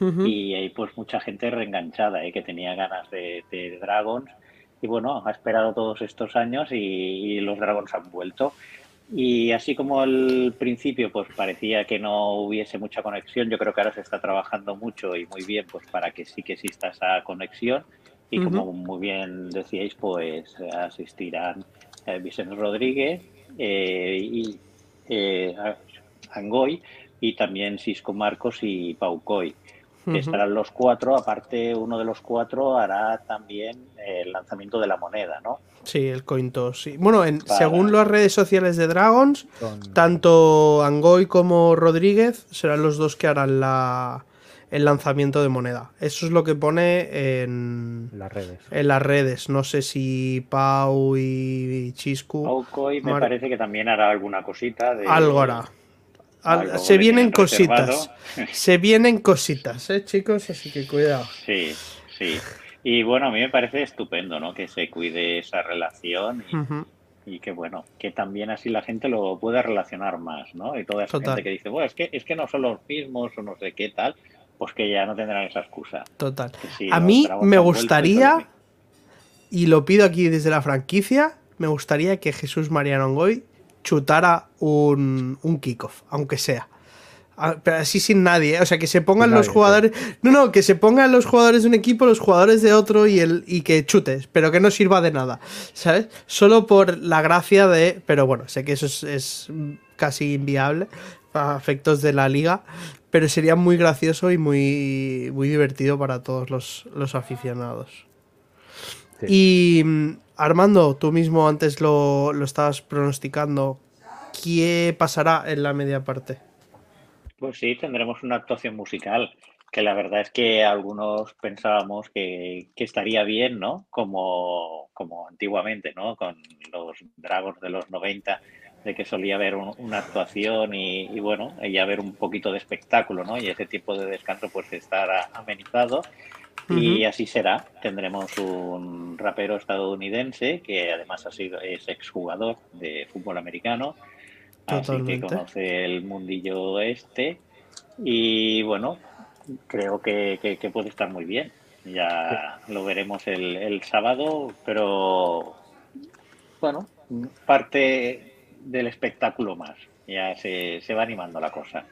uh -huh. y hay pues mucha gente reenganchada, ¿eh? Que tenía ganas de, de Dragons y bueno, ha esperado todos estos años y, y los Dragons han vuelto. Y así como al principio pues parecía que no hubiese mucha conexión, yo creo que ahora se está trabajando mucho y muy bien pues para que sí que exista esa conexión. Y uh -huh. como muy bien decíais, pues asistirán eh, Vicente Rodríguez eh, y eh, Angoy y también Cisco Marcos y Pau Coy. Uh -huh. Estarán los cuatro, aparte uno de los cuatro hará también el lanzamiento de la moneda, ¿no? Sí, el coin toss, sí. Bueno, en, Para... según las redes sociales de Dragons, Son... tanto Angoy como Rodríguez serán los dos que harán la, el lanzamiento de moneda. Eso es lo que pone en las redes. En las redes. No sé si Pau y Chiscu. Pau Coy me Mar... parece que también hará alguna cosita. De... Algo hará. Al, se vienen cositas. Se vienen cositas, ¿eh, chicos? Así que cuidado. Sí, sí. Y bueno, a mí me parece estupendo, ¿no? Que se cuide esa relación y, uh -huh. y, que bueno, que también así la gente lo pueda relacionar más, ¿no? Y toda esa Total. gente que dice, bueno, es que, es que no son los mismos o no sé qué tal, pues que ya no tendrán esa excusa. Total. A mí me gustaría, y lo pido aquí desde la franquicia, me gustaría que Jesús Mariano Angoy chutara un, un kickoff, aunque sea. Pero así sin nadie, ¿eh? o sea, que se pongan los jugadores. No, no, que se pongan los jugadores de un equipo, los jugadores de otro y, el, y que chutes, pero que no sirva de nada, ¿sabes? Solo por la gracia de. Pero bueno, sé que eso es, es casi inviable a efectos de la liga, pero sería muy gracioso y muy, muy divertido para todos los, los aficionados. Sí. Y Armando, tú mismo antes lo, lo estabas pronosticando. ¿Qué pasará en la media parte? Pues sí, tendremos una actuación musical, que la verdad es que algunos pensábamos que, que estaría bien, ¿no? Como, como antiguamente, ¿no? Con los Dragons de los 90, de que solía haber un, una actuación y, bueno, y haber un poquito de espectáculo, ¿no? Y ese tipo de descanso pues estará amenizado. Uh -huh. Y así será. Tendremos un rapero estadounidense que además ha sido, es exjugador de fútbol americano Totalmente. Así que conoce el mundillo este. Y bueno, creo que, que, que puede estar muy bien. Ya lo veremos el, el, sábado, pero bueno, parte del espectáculo más. Ya se, se va animando la cosa.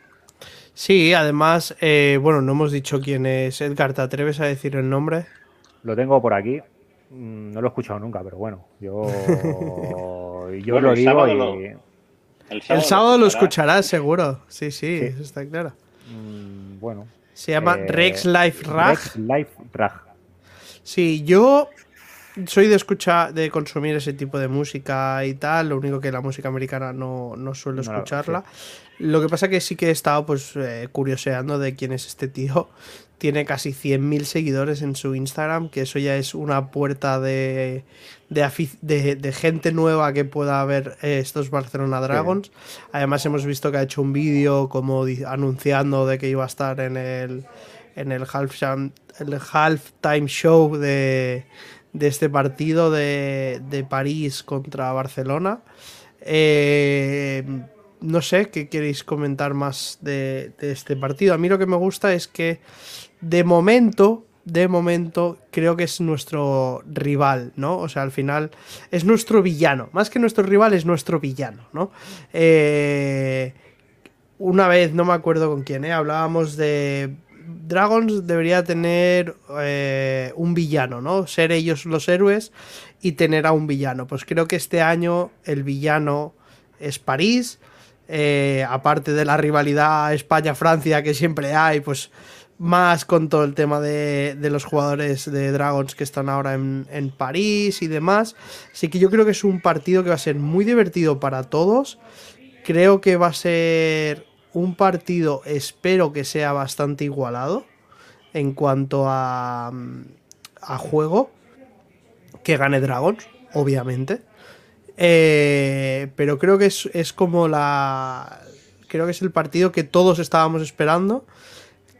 Sí, además, eh, bueno, no hemos dicho quién es Edgar. ¿Te atreves a decir el nombre? Lo tengo por aquí. Mm, no lo he escuchado nunca, pero bueno, yo, yo bueno, lo digo y. Lo el sábado, el sábado lo escucharás seguro. Sí, sí, sí, eso está claro. Mm, bueno. Se llama Eh, Rex Life Rag. Rex Life Rag. Sí, yo soy de escuchar, de consumir ese tipo de música y tal. Lo único que la música americana no, no suelo No escucharla. Lo que pasa que sí que he estado pues eh, curioseando de quién es este tío. Tiene casi 100.000 seguidores en su Instagram, que eso ya es una puerta de, de, afic- de- de gente nueva que pueda ver eh, estos Barcelona Dragons. Además hemos visto que ha hecho un vídeo como anunciando de que iba a estar en el, en el halftime, show de, de este partido de, de París contra Barcelona. Eh, no sé qué queréis comentar más de, este partido. A mí lo que me gusta es que de momento, de momento, creo que es nuestro rival, ¿no? O sea, al final es nuestro villano. Más que nuestro rival, es nuestro villano, ¿no? Eh, una vez, no me acuerdo con quién, ¿eh? hablábamos de Dragons debería tener eh, un villano, ¿no? Ser ellos los héroes y tener a un villano. Pues creo que este año el villano es París. Eh, aparte de la rivalidad España-Francia que siempre hay, pues más con todo el tema de, los jugadores de Dragons que están ahora en, París y demás. Así que yo creo que es un partido que va a ser muy divertido para todos. Creo que va a ser un partido, espero que sea bastante igualado en cuanto a juego. Que gane Dragons, obviamente. Eh, pero creo que es, es como la. Creo que es el partido que todos estábamos esperando.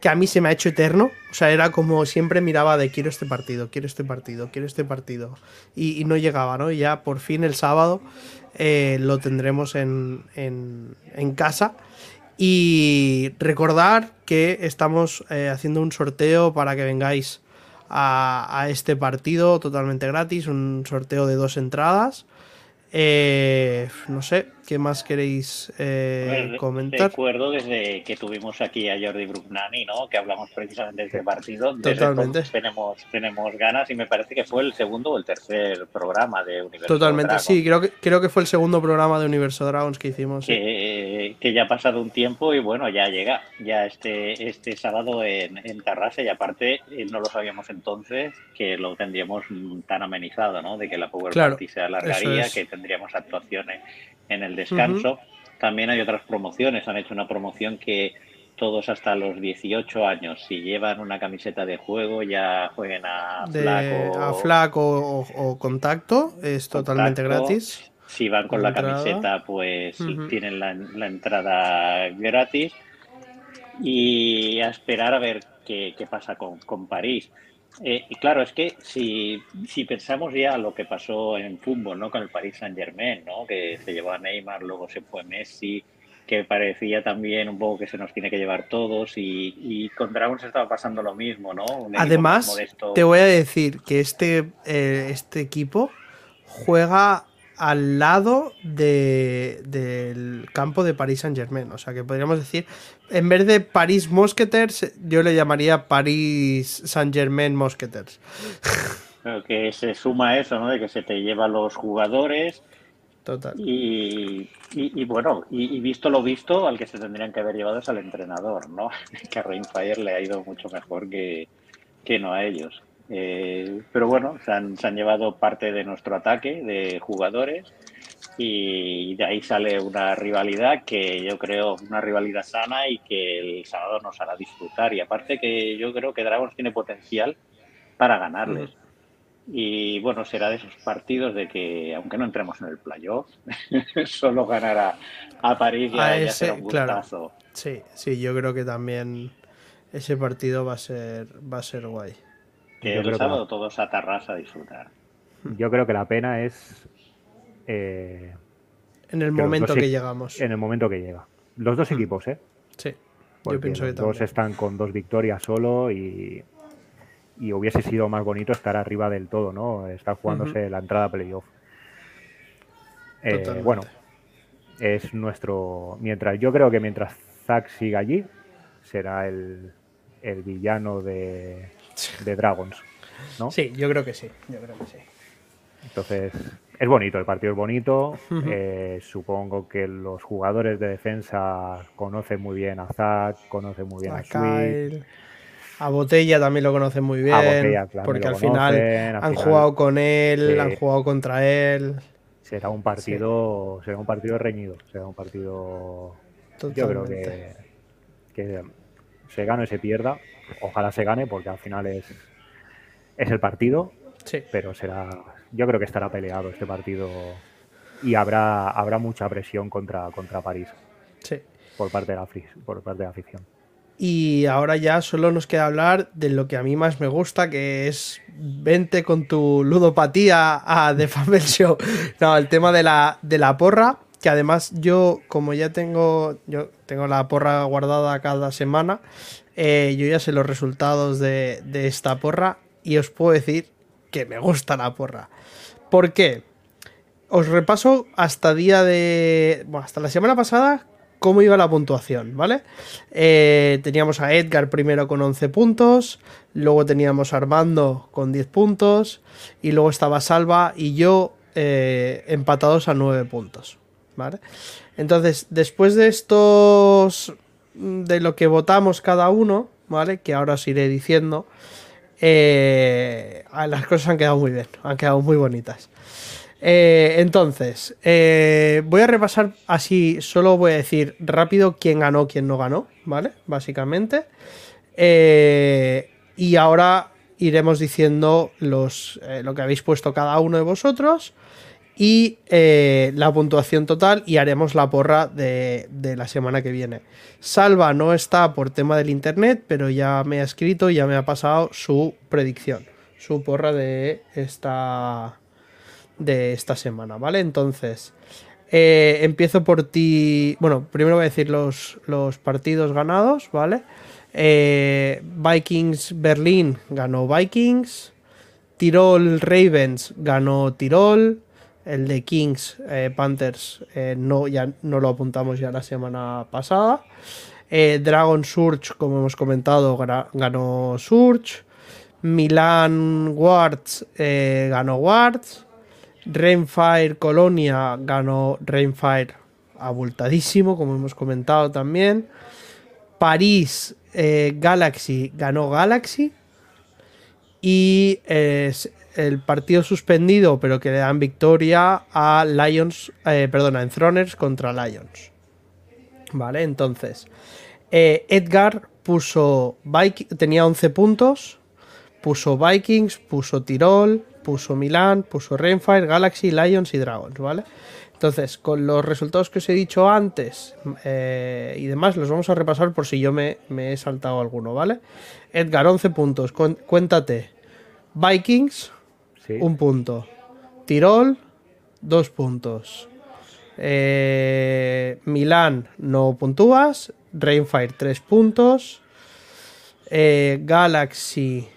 Que a mí se me ha hecho eterno. O sea, era como siempre miraba de quiero este partido, quiero este partido, quiero este partido. Y, no llegaba, ¿no? Y ya por fin el sábado eh, lo tendremos en, en, en casa. Y recordar que estamos eh, haciendo un sorteo para que vengáis a, a este partido totalmente gratis, un sorteo de dos entradas. Eh, no sé, ¿qué más queréis eh, comentar? Recuerdo desde que tuvimos aquí a Jordi Brugnani, ¿no? Que hablamos precisamente de este partido. Desde Totalmente. tenemos, tenemos ganas y me parece que fue el segundo o el tercer programa de Universo Totalmente, sí, creo que, creo que fue el segundo programa de Universo Dragons que hicimos. sí. que, que ya ha pasado un tiempo y bueno, ya llega, ya este, este sábado en, en Tarrasa y aparte eh, no lo sabíamos entonces que lo tendríamos tan amenizado, ¿no? De que la Power Claro, Party se alargaría, es. que tendríamos actuaciones en el descanso. También hay otras promociones, han hecho una promoción que todos hasta los 18 años, si llevan una camiseta de juego, ya jueguen a De, flaco. a flaco o, o contacto, es totalmente gratis. Si van con la camiseta, pues tienen la, la entrada gratis. Y a esperar a ver qué, qué pasa con, con París. Eh, y claro, es que si, si pensamos ya lo que pasó en fútbol, ¿no? Con el Paris Saint Germain, ¿no? Que se llevó a Neymar, luego se fue Messi, que parecía también un poco que se nos tiene que llevar todos. Y, y con Dragons estaba pasando lo mismo, ¿no? Un Además, modesto. te voy a decir que este, eh, este equipo juega al lado de- del campo de París Saint Germain. O sea que podríamos decir, en vez de París Mosqueters, yo le llamaría París Saint Germain Mosqueters. Que se suma eso, ¿no? De que se te lleva los jugadores. Total. Y, y- y bueno, y, y visto lo visto, al que se tendrían que haber llevado es al entrenador, ¿no? Que a Rainfire le ha ido mucho mejor que, que no a ellos. Eh, pero bueno, se han, se han llevado parte de nuestro ataque de jugadores y de ahí sale una rivalidad que yo creo una rivalidad sana y que el sábado nos hará disfrutar. Y aparte que yo creo que Dragons tiene potencial para ganarles. Y bueno, será de esos partidos de que, aunque no entremos en el playoff, solo ganar a, a París ya, A ese, será un claro. gustazo. Sí, sí, yo creo que también ese partido va a ser, va a ser guay. Que Yo el creo que sábado todos a Tarrasa a disfrutar. Yo creo que la pena es eh, En el momento que e- llegamos. en el momento que llega. Los dos equipos, ¿eh? Sí, yo pienso que los dos están con dos victorias solo y, y hubiese sido más bonito estar arriba del todo, ¿no? Estar jugándose la entrada a playoff. Eh, bueno, es nuestro. Mientras yo creo que mientras Zack siga allí, será el, el villano de, de Dragons, ¿no? Sí, yo creo que sí, yo creo que sí. Entonces, es bonito, el partido es bonito. Eh, supongo que los jugadores de defensa conocen muy bien a Zack, conocen muy bien a, A Sweet. A Botella también lo conocen muy bien. porque al final han jugado con él, han jugado contra él. Será un partido, será un partido reñido, será un partido. Yo creo que, que se gane o se pierda. Ojalá se gane, porque al final es, es el partido. Sí. Pero será. Yo creo que estará peleado este partido y habrá, habrá mucha presión contra, contra París. Sí. Por parte de la, por parte de la afición. Y ahora ya solo nos queda hablar de lo que a mí más me gusta, que es vente con tu ludopatía a The Family Show. No, el tema de la, de la porra, que además yo, como ya tengo, yo tengo la porra guardada cada semana, eh, yo ya sé los resultados de, esta porra y os puedo decir que me gusta la porra. ¿Por qué? Os repaso hasta día de. Bueno, hasta la semana pasada cómo iba la puntuación, ¿vale? Eh, teníamos a Edgar primero con 11 puntos, luego teníamos a Armando con 10 puntos, y luego estaba Salva y yo eh, empatados a 9 puntos, ¿vale? Entonces, después de estos, de lo que votamos cada uno, ¿vale? Que ahora os iré diciendo, eh, las cosas han quedado muy bien, han quedado muy bonitas. Eh, entonces, eh, voy a repasar así, solo voy a decir rápido quién ganó, quién no ganó, ¿vale? Básicamente. Y ahora iremos diciendo los, lo que habéis puesto cada uno de vosotros y la puntuación total y haremos la porra de, de, la semana que viene. Salva no está por tema del internet, pero ya me ha escrito, ya me ha pasado su predicción, su porra de esta de esta semana, ¿vale? Entonces, eh, empiezo por ti. Bueno, primero voy a decir los, los partidos ganados, ¿vale? Eh, Vikings Berlín ganó Vikings. Tirol Ravens ganó Tirol. El de Kings eh, Panthers no, ya no lo apuntamos ya la semana pasada. Dragon Surge, como hemos comentado, ganó Surge. Milan Wards ganó Wards. Rainfire Colonia ganó Rainfire abultadísimo, como hemos comentado también. París eh, Galaxy ganó Galaxy. Y el partido suspendido, pero que le dan victoria a Lions, eh, perdona, en Throners contra Lions. Vale, entonces. Eh, Edgar puso. tenía 11 puntos. Puso Vikings, puso Tirol, puso Milan, puso Rainfire, Galaxy, Lions y Dragons, ¿vale? Entonces, con los resultados que os he dicho antes eh, y demás, los vamos a repasar por si yo me, he saltado alguno, ¿vale? Edgar, 11 puntos, cuéntate. Vikings, un punto. Tirol, dos puntos. Eh, Milán, no puntúas. Rainfire, tres puntos. Eh, Galaxy,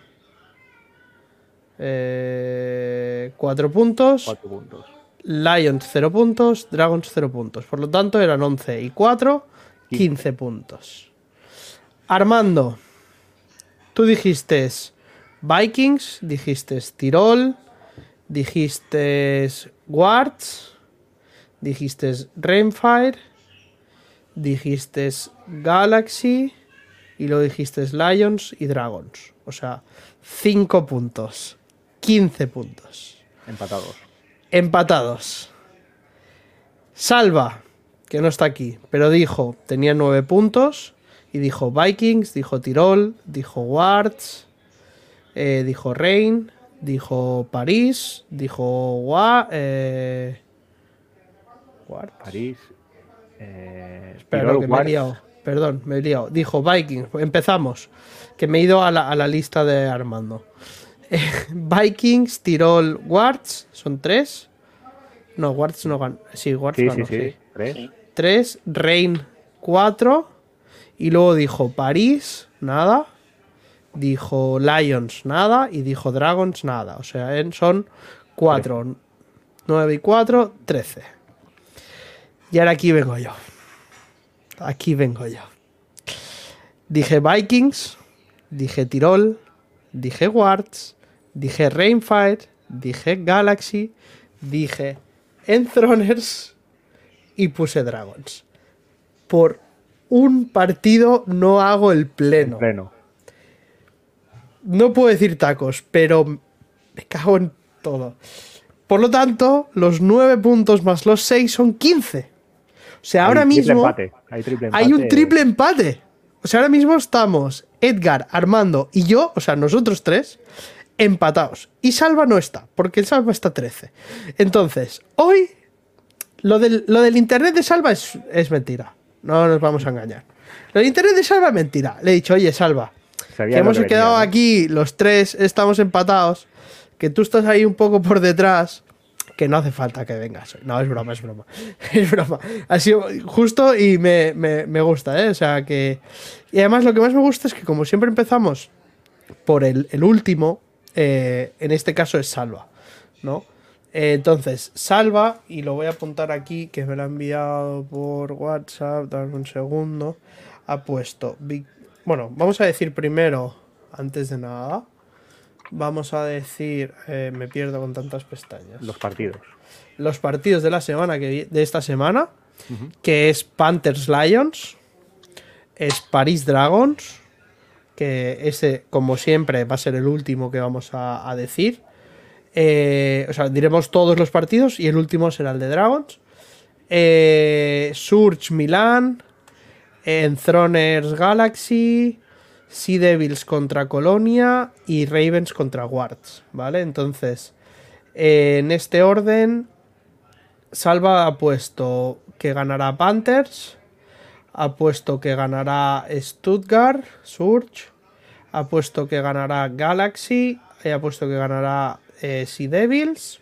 4 eh, puntos. 4 puntos. Lions 0 puntos. Dragons 0 puntos. Por lo tanto, eran 11 y 4, 15 puntos. Armando, tú dijiste Vikings, dijiste Tirol, dijiste Guards, dijiste Rainfire, dijiste Galaxy y luego dijiste Lions y Dragons. O sea, 5 puntos. 15 puntos. Empatados. Empatados. Salva, que no está aquí, pero dijo, tenía 9 puntos. Y dijo Vikings, dijo Tirol, dijo Wards, eh, dijo Reign, dijo París, dijo Wa, eh, París. Eh, Espera, que me he liado. Perdón, me he liado. Dijo Vikings. Empezamos. Que me he ido a la, a la lista de Armando. Vikings, Tirol, Wards, son tres. No, Wards no ganó. Sí, Wards sí, ganó. Sí, sí, Tres. Tres, Reign, cuatro. Y luego dijo París, nada. Dijo Lions, nada. Y dijo Dragons, nada. O sea, son cuatro. Nueve y cuatro, trece. Y ahora aquí vengo yo. Aquí vengo yo. Dije Vikings, dije Tirol, dije Wards, dije Rainfire, dije Galaxy, dije Enthroners y puse Dragons. Por un partido no hago el pleno. pleno. No puedo decir tacos, pero me cago en todo. Por lo tanto, los 9 puntos más los 6 son 15. O sea, ahora Hay mismo empate, Hay, triple hay un triple empate. O sea, ahora mismo estamos Edgar, Armando y yo, o sea, nosotros tres, empatados. Y Salva no está, porque el Salva está 13. Entonces, hoy, lo del, lo del internet de Salva es, es mentira. No nos vamos a engañar. Lo del internet de Salva es mentira. Le he dicho, oye, Salva, Sabía que hemos quedado aquí los tres, estamos empatados, que tú estás ahí un poco por detrás, que no hace falta que vengas. No, es broma, es broma. Es broma. Ha sido justo y me, me- me gusta, ¿eh? O sea que... Y además lo que más me gusta es que como siempre empezamos por el, el último, eh, en este caso es Salva, ¿no? Eh, entonces, Salva, y lo voy a apuntar aquí, que me lo ha enviado por WhatsApp, dame un segundo, ha puesto... Bueno, vamos a decir primero, antes de nada, vamos a decir, eh, me pierdo con tantas pestañas, Los partidos. los partidos de la semana que de esta semana, que es Panthers Lions, es Paris Dragons, que ese, como siempre, va a ser el último que vamos a, a decir. Eh, o sea, diremos todos los partidos y el último será el de Dragons. Eh, Surge Milan, Enthroners Galaxy, Sea Devils contra Colonia y Ravens contra Wards, ¿vale? Entonces, eh, en este orden, Salva ha puesto que ganará Panthers, ha puesto que ganará Stuttgart, Surge, ha puesto que ganará Galaxy, ha puesto que ganará eh, Sea Devils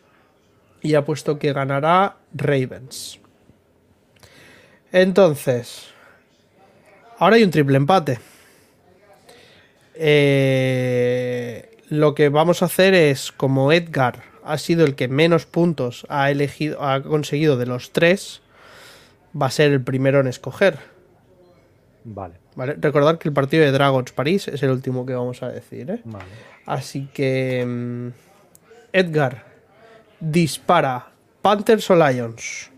y ha puesto que ganará Ravens. Entonces, ahora hay un triple empate. Eh, lo que vamos a hacer es, como Edgar ha sido el que menos puntos ha elegido, ha conseguido de los tres, va a ser el primero en escoger. Vale. ¿vale? Recordad que el partido de Dragons París es el último que vamos a decir. ¿eh? Vale. Así que mm, Edgar dispara Panthers o Lions.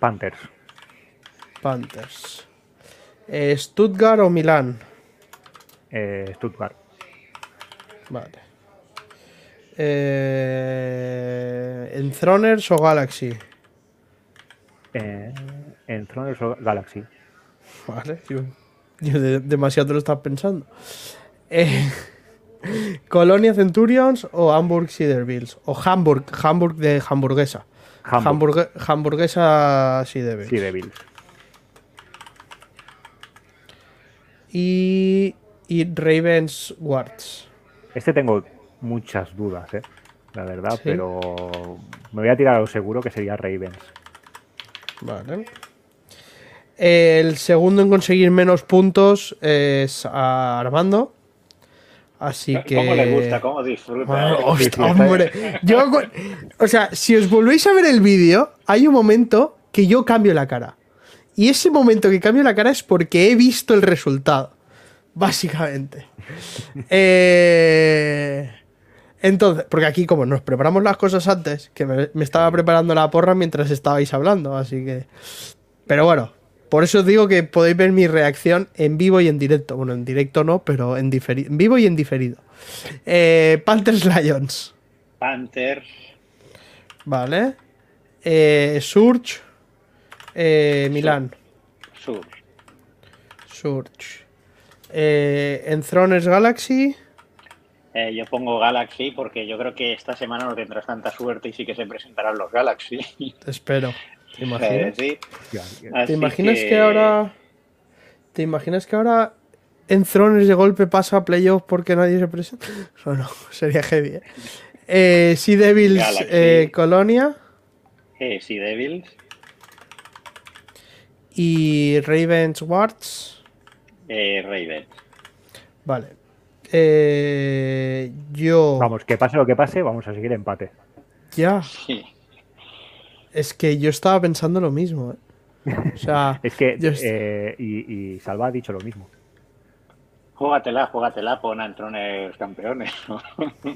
Panthers. Panthers. Eh, Stuttgart o Milán. Eh, Stuttgart. Vale. Eh, Enthroners o Galaxy. Eh, en Throners o Galaxy. Vale. Yo, yo de- demasiado lo estás pensando. Eh, Colonia Centurions o Hamburg Bills O Hamburg, Hamburg de hamburguesa. Hamburg. Hamburgue- hamburguesa Bills Sí, de Bills. Y, y Ravens Wards. Este tengo muchas dudas, ¿eh? La verdad, Sí. pero me voy a tirar a lo seguro que sería Ravens. Vale. El segundo en conseguir menos puntos es a Armando. Así que. ¿Cómo le gusta? ¿Cómo disfruta? Ah, hostia, hombre. Yo o sea, si os volvéis a ver el vídeo, hay un momento que yo cambio la cara. Y ese momento que cambio la cara es porque he visto el resultado. Básicamente. Eh, entonces, porque aquí, como nos preparamos las cosas antes, que me, me estaba preparando la porra mientras estabais hablando, así que. Pero bueno, por eso os digo que podéis ver mi reacción en vivo y en directo. Bueno, en directo no, pero en, diferi- en vivo y en diferido. Eh, Panthers Lions. Panthers, Vale. Eh, Surge. Eh, Milán. Sur. Surge. Eh, Enthroners Galaxy. Eh, yo pongo Galaxy porque yo creo que esta semana no tendrás tanta suerte y sí que se presentarán los Galaxy. Te espero. ¿Te Eh, imaginas? sí. ¿Te imaginas que... ahora. ¿Te imaginas que ahora Enthroners de golpe pasa a playoff porque nadie se presenta? Eso no, sería heavy. ¿eh? Eh, sea Devils eh, Colonia. Eh, sí, Devils. Y Ravens Wards. Eh, Ravens. Vale. Eh, yo. Vamos, que pase lo que pase, vamos a seguir empate. Ya. Sí. Es que yo estaba pensando lo mismo. ¿eh? O sea. Es que, yo eh, y, y Salva ha dicho lo mismo. Júgatela, júgatela, pon a Entrones campeones. ¿no?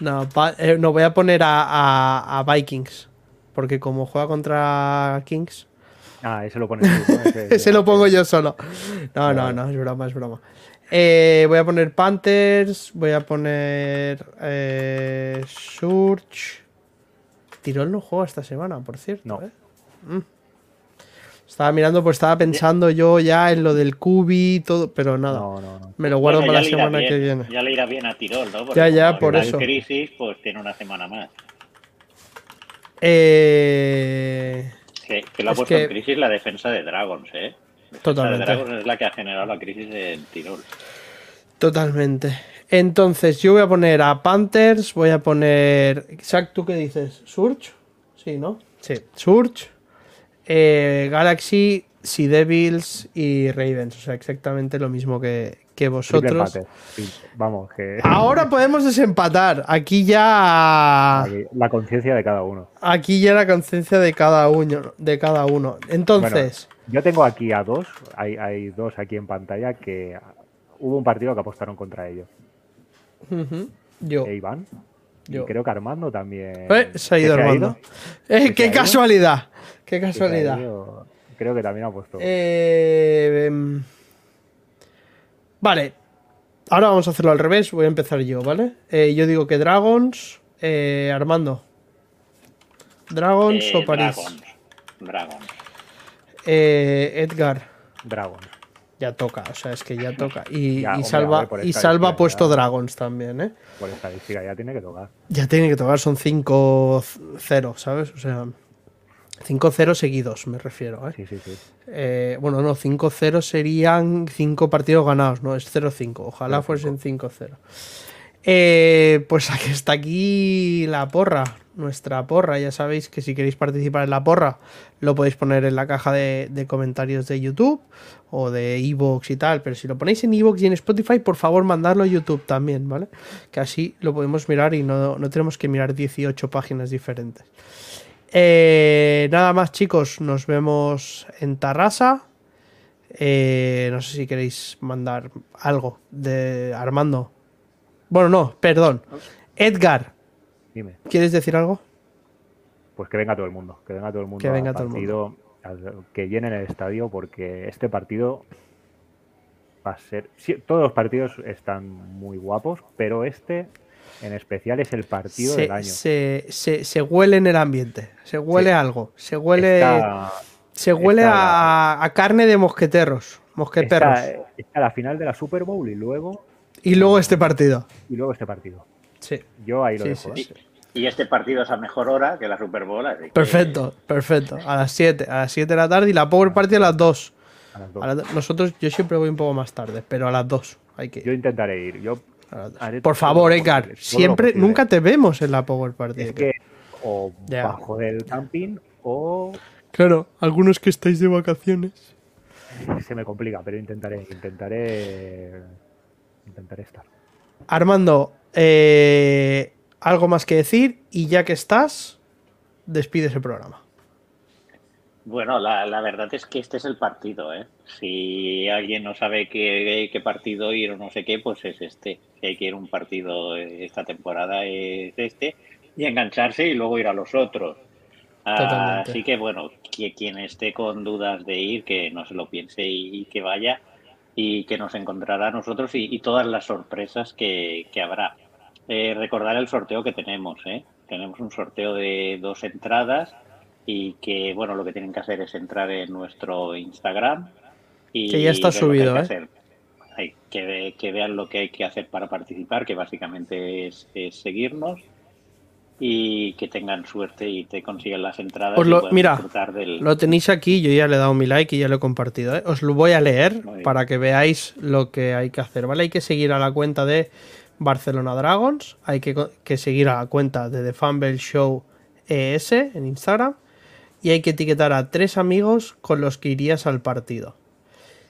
No, pa- eh, no, voy a poner a, a- a Vikings. Porque como juega contra Kings, Ah, ese lo pones tú, ¿no? Ese- ese lo pongo yo solo. No, no, no, es broma, es broma. Eh, voy a poner Panthers, voy a poner eh, Surge. Tirol no juega esta semana, por cierto. No. ¿eh? Mm. Estaba mirando, pues estaba pensando yo ya en lo del Cubi y todo, pero nada. No, no, no. Me lo guardo Bueno, para la semana bien, que viene. Ya le irá bien a Tirol, ¿no? Ya, ya, como por eso. crisis, pues tiene una semana más. Eh, Que, que lo ha Es puesto que- en crisis la defensa de Dragons, ¿eh? La defensa Totalmente. de Dragons es la que ha generado la crisis en Tirol. Totalmente. Entonces, yo voy a poner a Panthers, voy a poner. Isaac, ¿tú qué dices? ¿Surge? Sí, ¿no? Sí. Surge, eh, Galaxy, Sea Devils y Ravens. O sea, exactamente lo mismo que, que vosotros. Vamos, que Ahora podemos desempatar. Aquí ya. aquí, la conciencia de cada uno. Aquí ya la conciencia de cada uno. De cada uno. Entonces. Bueno, yo tengo aquí a dos, hay, hay dos aquí en pantalla que hubo un partido que apostaron contra ellos. yo. E Iván. Yo. Y creo que Armando también. Eh, se ha ido ¿Que Armando. ¿Que Eh, ¡Qué casualidad! ¡Qué casualidad! Creo que también ha puesto. Eh, em, vale. Ahora vamos a hacerlo al revés. Voy a empezar yo, ¿vale? Eh, yo digo que Dragons. eh, Armando. Dragons Eh, o París. Dragons. Dragons. Eh, Edgar. Dragon. Ya toca, o sea, es que ya toca. Y, Ya, y hombre, Salva, hombre, y Salva ha puesto ya. Dragons también, ¿eh? Por estadística ya tiene que tocar. Ya tiene que tocar, son 5-0, ¿sabes? O sea, 5-0 seguidos, me refiero, ¿eh? Sí, sí, sí. Eh, bueno, no, 5-0 serían 5 partidos ganados, no, es 0-5. Ojalá 0-5. fuesen 5-0. Eh, pues aquí está aquí la porra, nuestra porra. Ya sabéis que si queréis participar en la porra, lo podéis poner en la caja de, de comentarios de YouTube o de Evox y tal. Pero si lo ponéis en Evox y en Spotify, por favor, mandadlo a YouTube también, ¿vale? Que así lo podemos mirar y no, no tenemos que mirar 18 páginas diferentes. Eh, nada más, chicos. Nos vemos en Tarrasa. Eh, no sé si queréis mandar algo de Armando. Bueno, no, perdón. Edgar, Dime. ¿quieres decir algo? Pues que venga todo el mundo. Que venga todo el mundo. Que venga todo el al- Que llenen el estadio porque este partido va a ser. sí, todos los partidos están muy guapos, pero este en especial es el partido Se, del año. se- se- se huele en el ambiente. Se huele Sí. algo. Se huele, Está- se huele está- a, a carne de mosqueteros. Mosqueperros. está, está la final de la Super Bowl y luego Y luego este partido. y luego este partido. Sí. Yo ahí lo Sí, dejo. sí, ¿eh? sí. Y este partido es a mejor hora que la Super Bowl. así que- Perfecto, perfecto. A las 7, a las 7 de la tarde y la Power Party a las 2. A las dos. A las- nosotros, yo siempre voy un poco más tarde, pero a las 2 hay que ir. Yo intentaré ir. Yo Por favor, Edgar, siempre, nunca te vemos en la Power Party. es que o bajo del camping o Claro, algunos que estáis de vacaciones. se me complica, pero intentaré, intentaré, intentaré estar. Armando, eh, algo más que decir y ya que estás, despides el programa. Bueno, la, la verdad es que este es el partido, ¿eh? Si alguien no sabe qué, qué partido ir o no sé qué, pues es este. Si hay que ir a un partido esta temporada es este y engancharse y luego ir a los otros. Totalmente. Así que bueno, que quien esté con dudas de ir, que no se lo piense y, y que vaya y que nos encontrará a nosotros y, y todas las sorpresas que, que habrá. Eh, recordar el sorteo que tenemos, ¿eh? Tenemos un sorteo de dos entradas y que, bueno, lo que tienen que hacer es entrar en nuestro Instagram y Que ya está subido, que ¿eh? hacer. Que, que vean lo que hay que hacer para participar, que básicamente es, es seguirnos y que tengan suerte y te consigan las entradas Os lo- mira, disfrutar del, Lo tenéis aquí, yo ya le he dado mi like y ya lo he compartido. ¿eh? Os lo voy a leer para que veáis lo que hay que hacer, ¿vale? Hay que seguir a la cuenta de Barcelona Dragons, hay que, que seguir a la cuenta de The Fumble Show ES en Instagram y hay que etiquetar a tres amigos con los que irías al partido.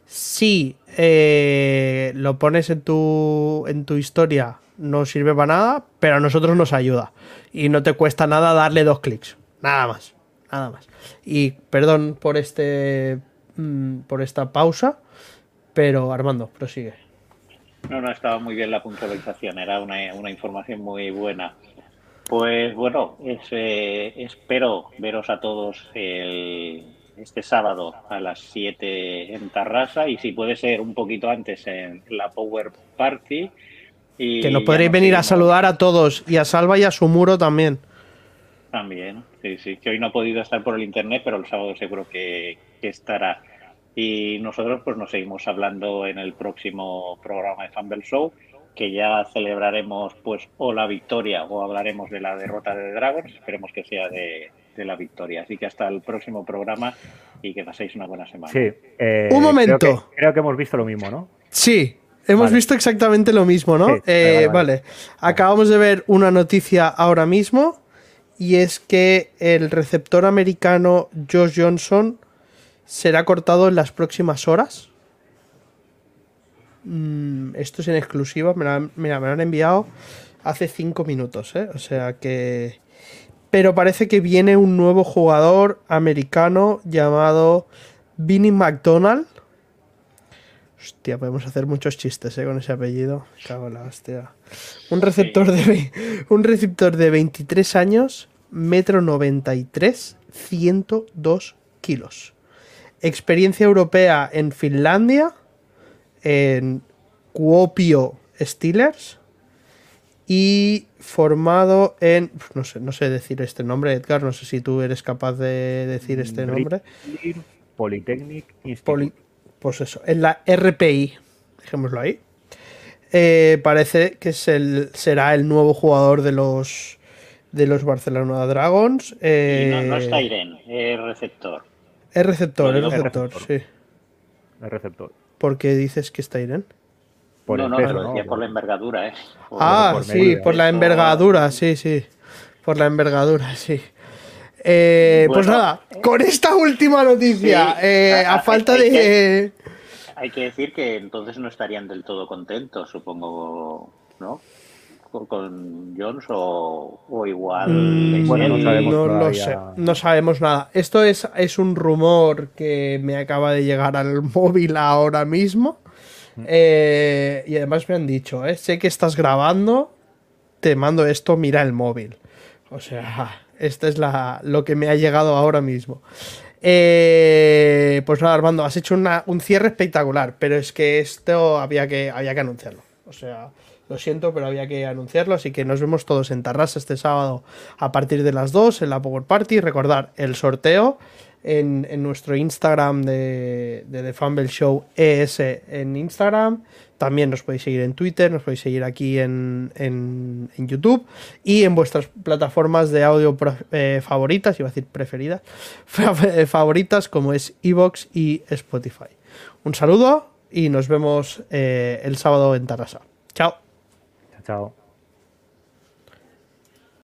Si eh, lo pones en tu, en tu historia, no sirve para nada, pero a nosotros nos ayuda. Y no te cuesta nada darle dos clics. Nada más. Nada más. Y perdón por este. mm, por esta pausa. Pero Armando, prosigue. No, no, estaba muy bien la puntualización, era una, una información muy buena. Pues bueno, es, eh, espero veros a todos el, este sábado a las 7 en Tarrasa y si puede ser un poquito antes en la Power Party. Y que nos podréis venir a saludar a todos y a Salva y a su muro también. También, sí, sí, que hoy no ha podido estar por el internet, pero el sábado seguro que, que estará. Y nosotros pues nos seguimos hablando en el próximo programa de Fumble Show, que ya celebraremos pues o la victoria o hablaremos de la derrota de Dragons, esperemos que sea de, de la victoria. Así que hasta el próximo programa y que paséis una buena semana. Sí. eh, Un momento. Creo que, creo que hemos visto lo mismo, ¿no? Sí, hemos Vale. visto exactamente lo mismo, ¿no? Sí, Eh, vale, vale. vale. Acabamos de ver una noticia ahora mismo y es que el receptor americano Josh Johnson será cortado en las próximas horas. Mm, esto es en exclusiva, me lo han, mira, me lo han enviado hace cinco minutos, ¿eh? O sea que... Pero parece que viene un nuevo jugador americano llamado Vinnie McDonald. Hostia, podemos hacer muchos chistes ¿eh? con ese apellido. Cago en la hostia. Un receptor, de, un receptor de 23 años, metro 93, 102 kilos. Experiencia europea en Finlandia, en Kuopio Steelers y formado en no sé no sé decir este nombre Edgar no sé si tú eres capaz de decir este nombre Polytechnic Institute. Poli- pues eso, en la RPI, dejémoslo ahí. Eh, parece que es el, será el nuevo jugador de los de los Barcelona Dragons. Eh, no, no es Tyren, es receptor. Es receptor, es No, receptor, receptor. sí. El receptor. ¿Por qué dices que es Tyren? Por no, el no, por la envergadura, ¿eh? Por- Ah, por sí, por la envergadura, sí, sí. Por la envergadura, sí. Eh, pues nada, con esta última noticia, Sí, eh, a- a a- falta hay de... Hay que decir que entonces no estarían del todo contentos, supongo, ¿no? Con, Jones o, o igual. Mm, bueno, no él. sabemos no lo todavía. sé, no sabemos nada. Esto es, es un rumor que me acaba de llegar al móvil ahora mismo. Eh, y además me han dicho, eh, sé que estás grabando, te mando esto, mira el móvil. O sea, esto es la, lo que me ha llegado ahora mismo. Eh, pues nada, Armando, has hecho una- un cierre espectacular, pero es que esto había que, había que anunciarlo. O sea, lo siento, pero había que anunciarlo, así que nos vemos todos en Tarrasa este sábado a partir de las 2 en la Power Party. Recordar el sorteo en, nuestro Instagram de, The Fumble Show ES en Instagram. También nos podéis seguir en Twitter, nos podéis seguir aquí en, YouTube y en vuestras plataformas de audio eh, favoritas, iba a decir preferidas, fa- favoritas como es Evox y Spotify. Un saludo y nos vemos eh, el sábado en Tarrasa. Chao. Chao.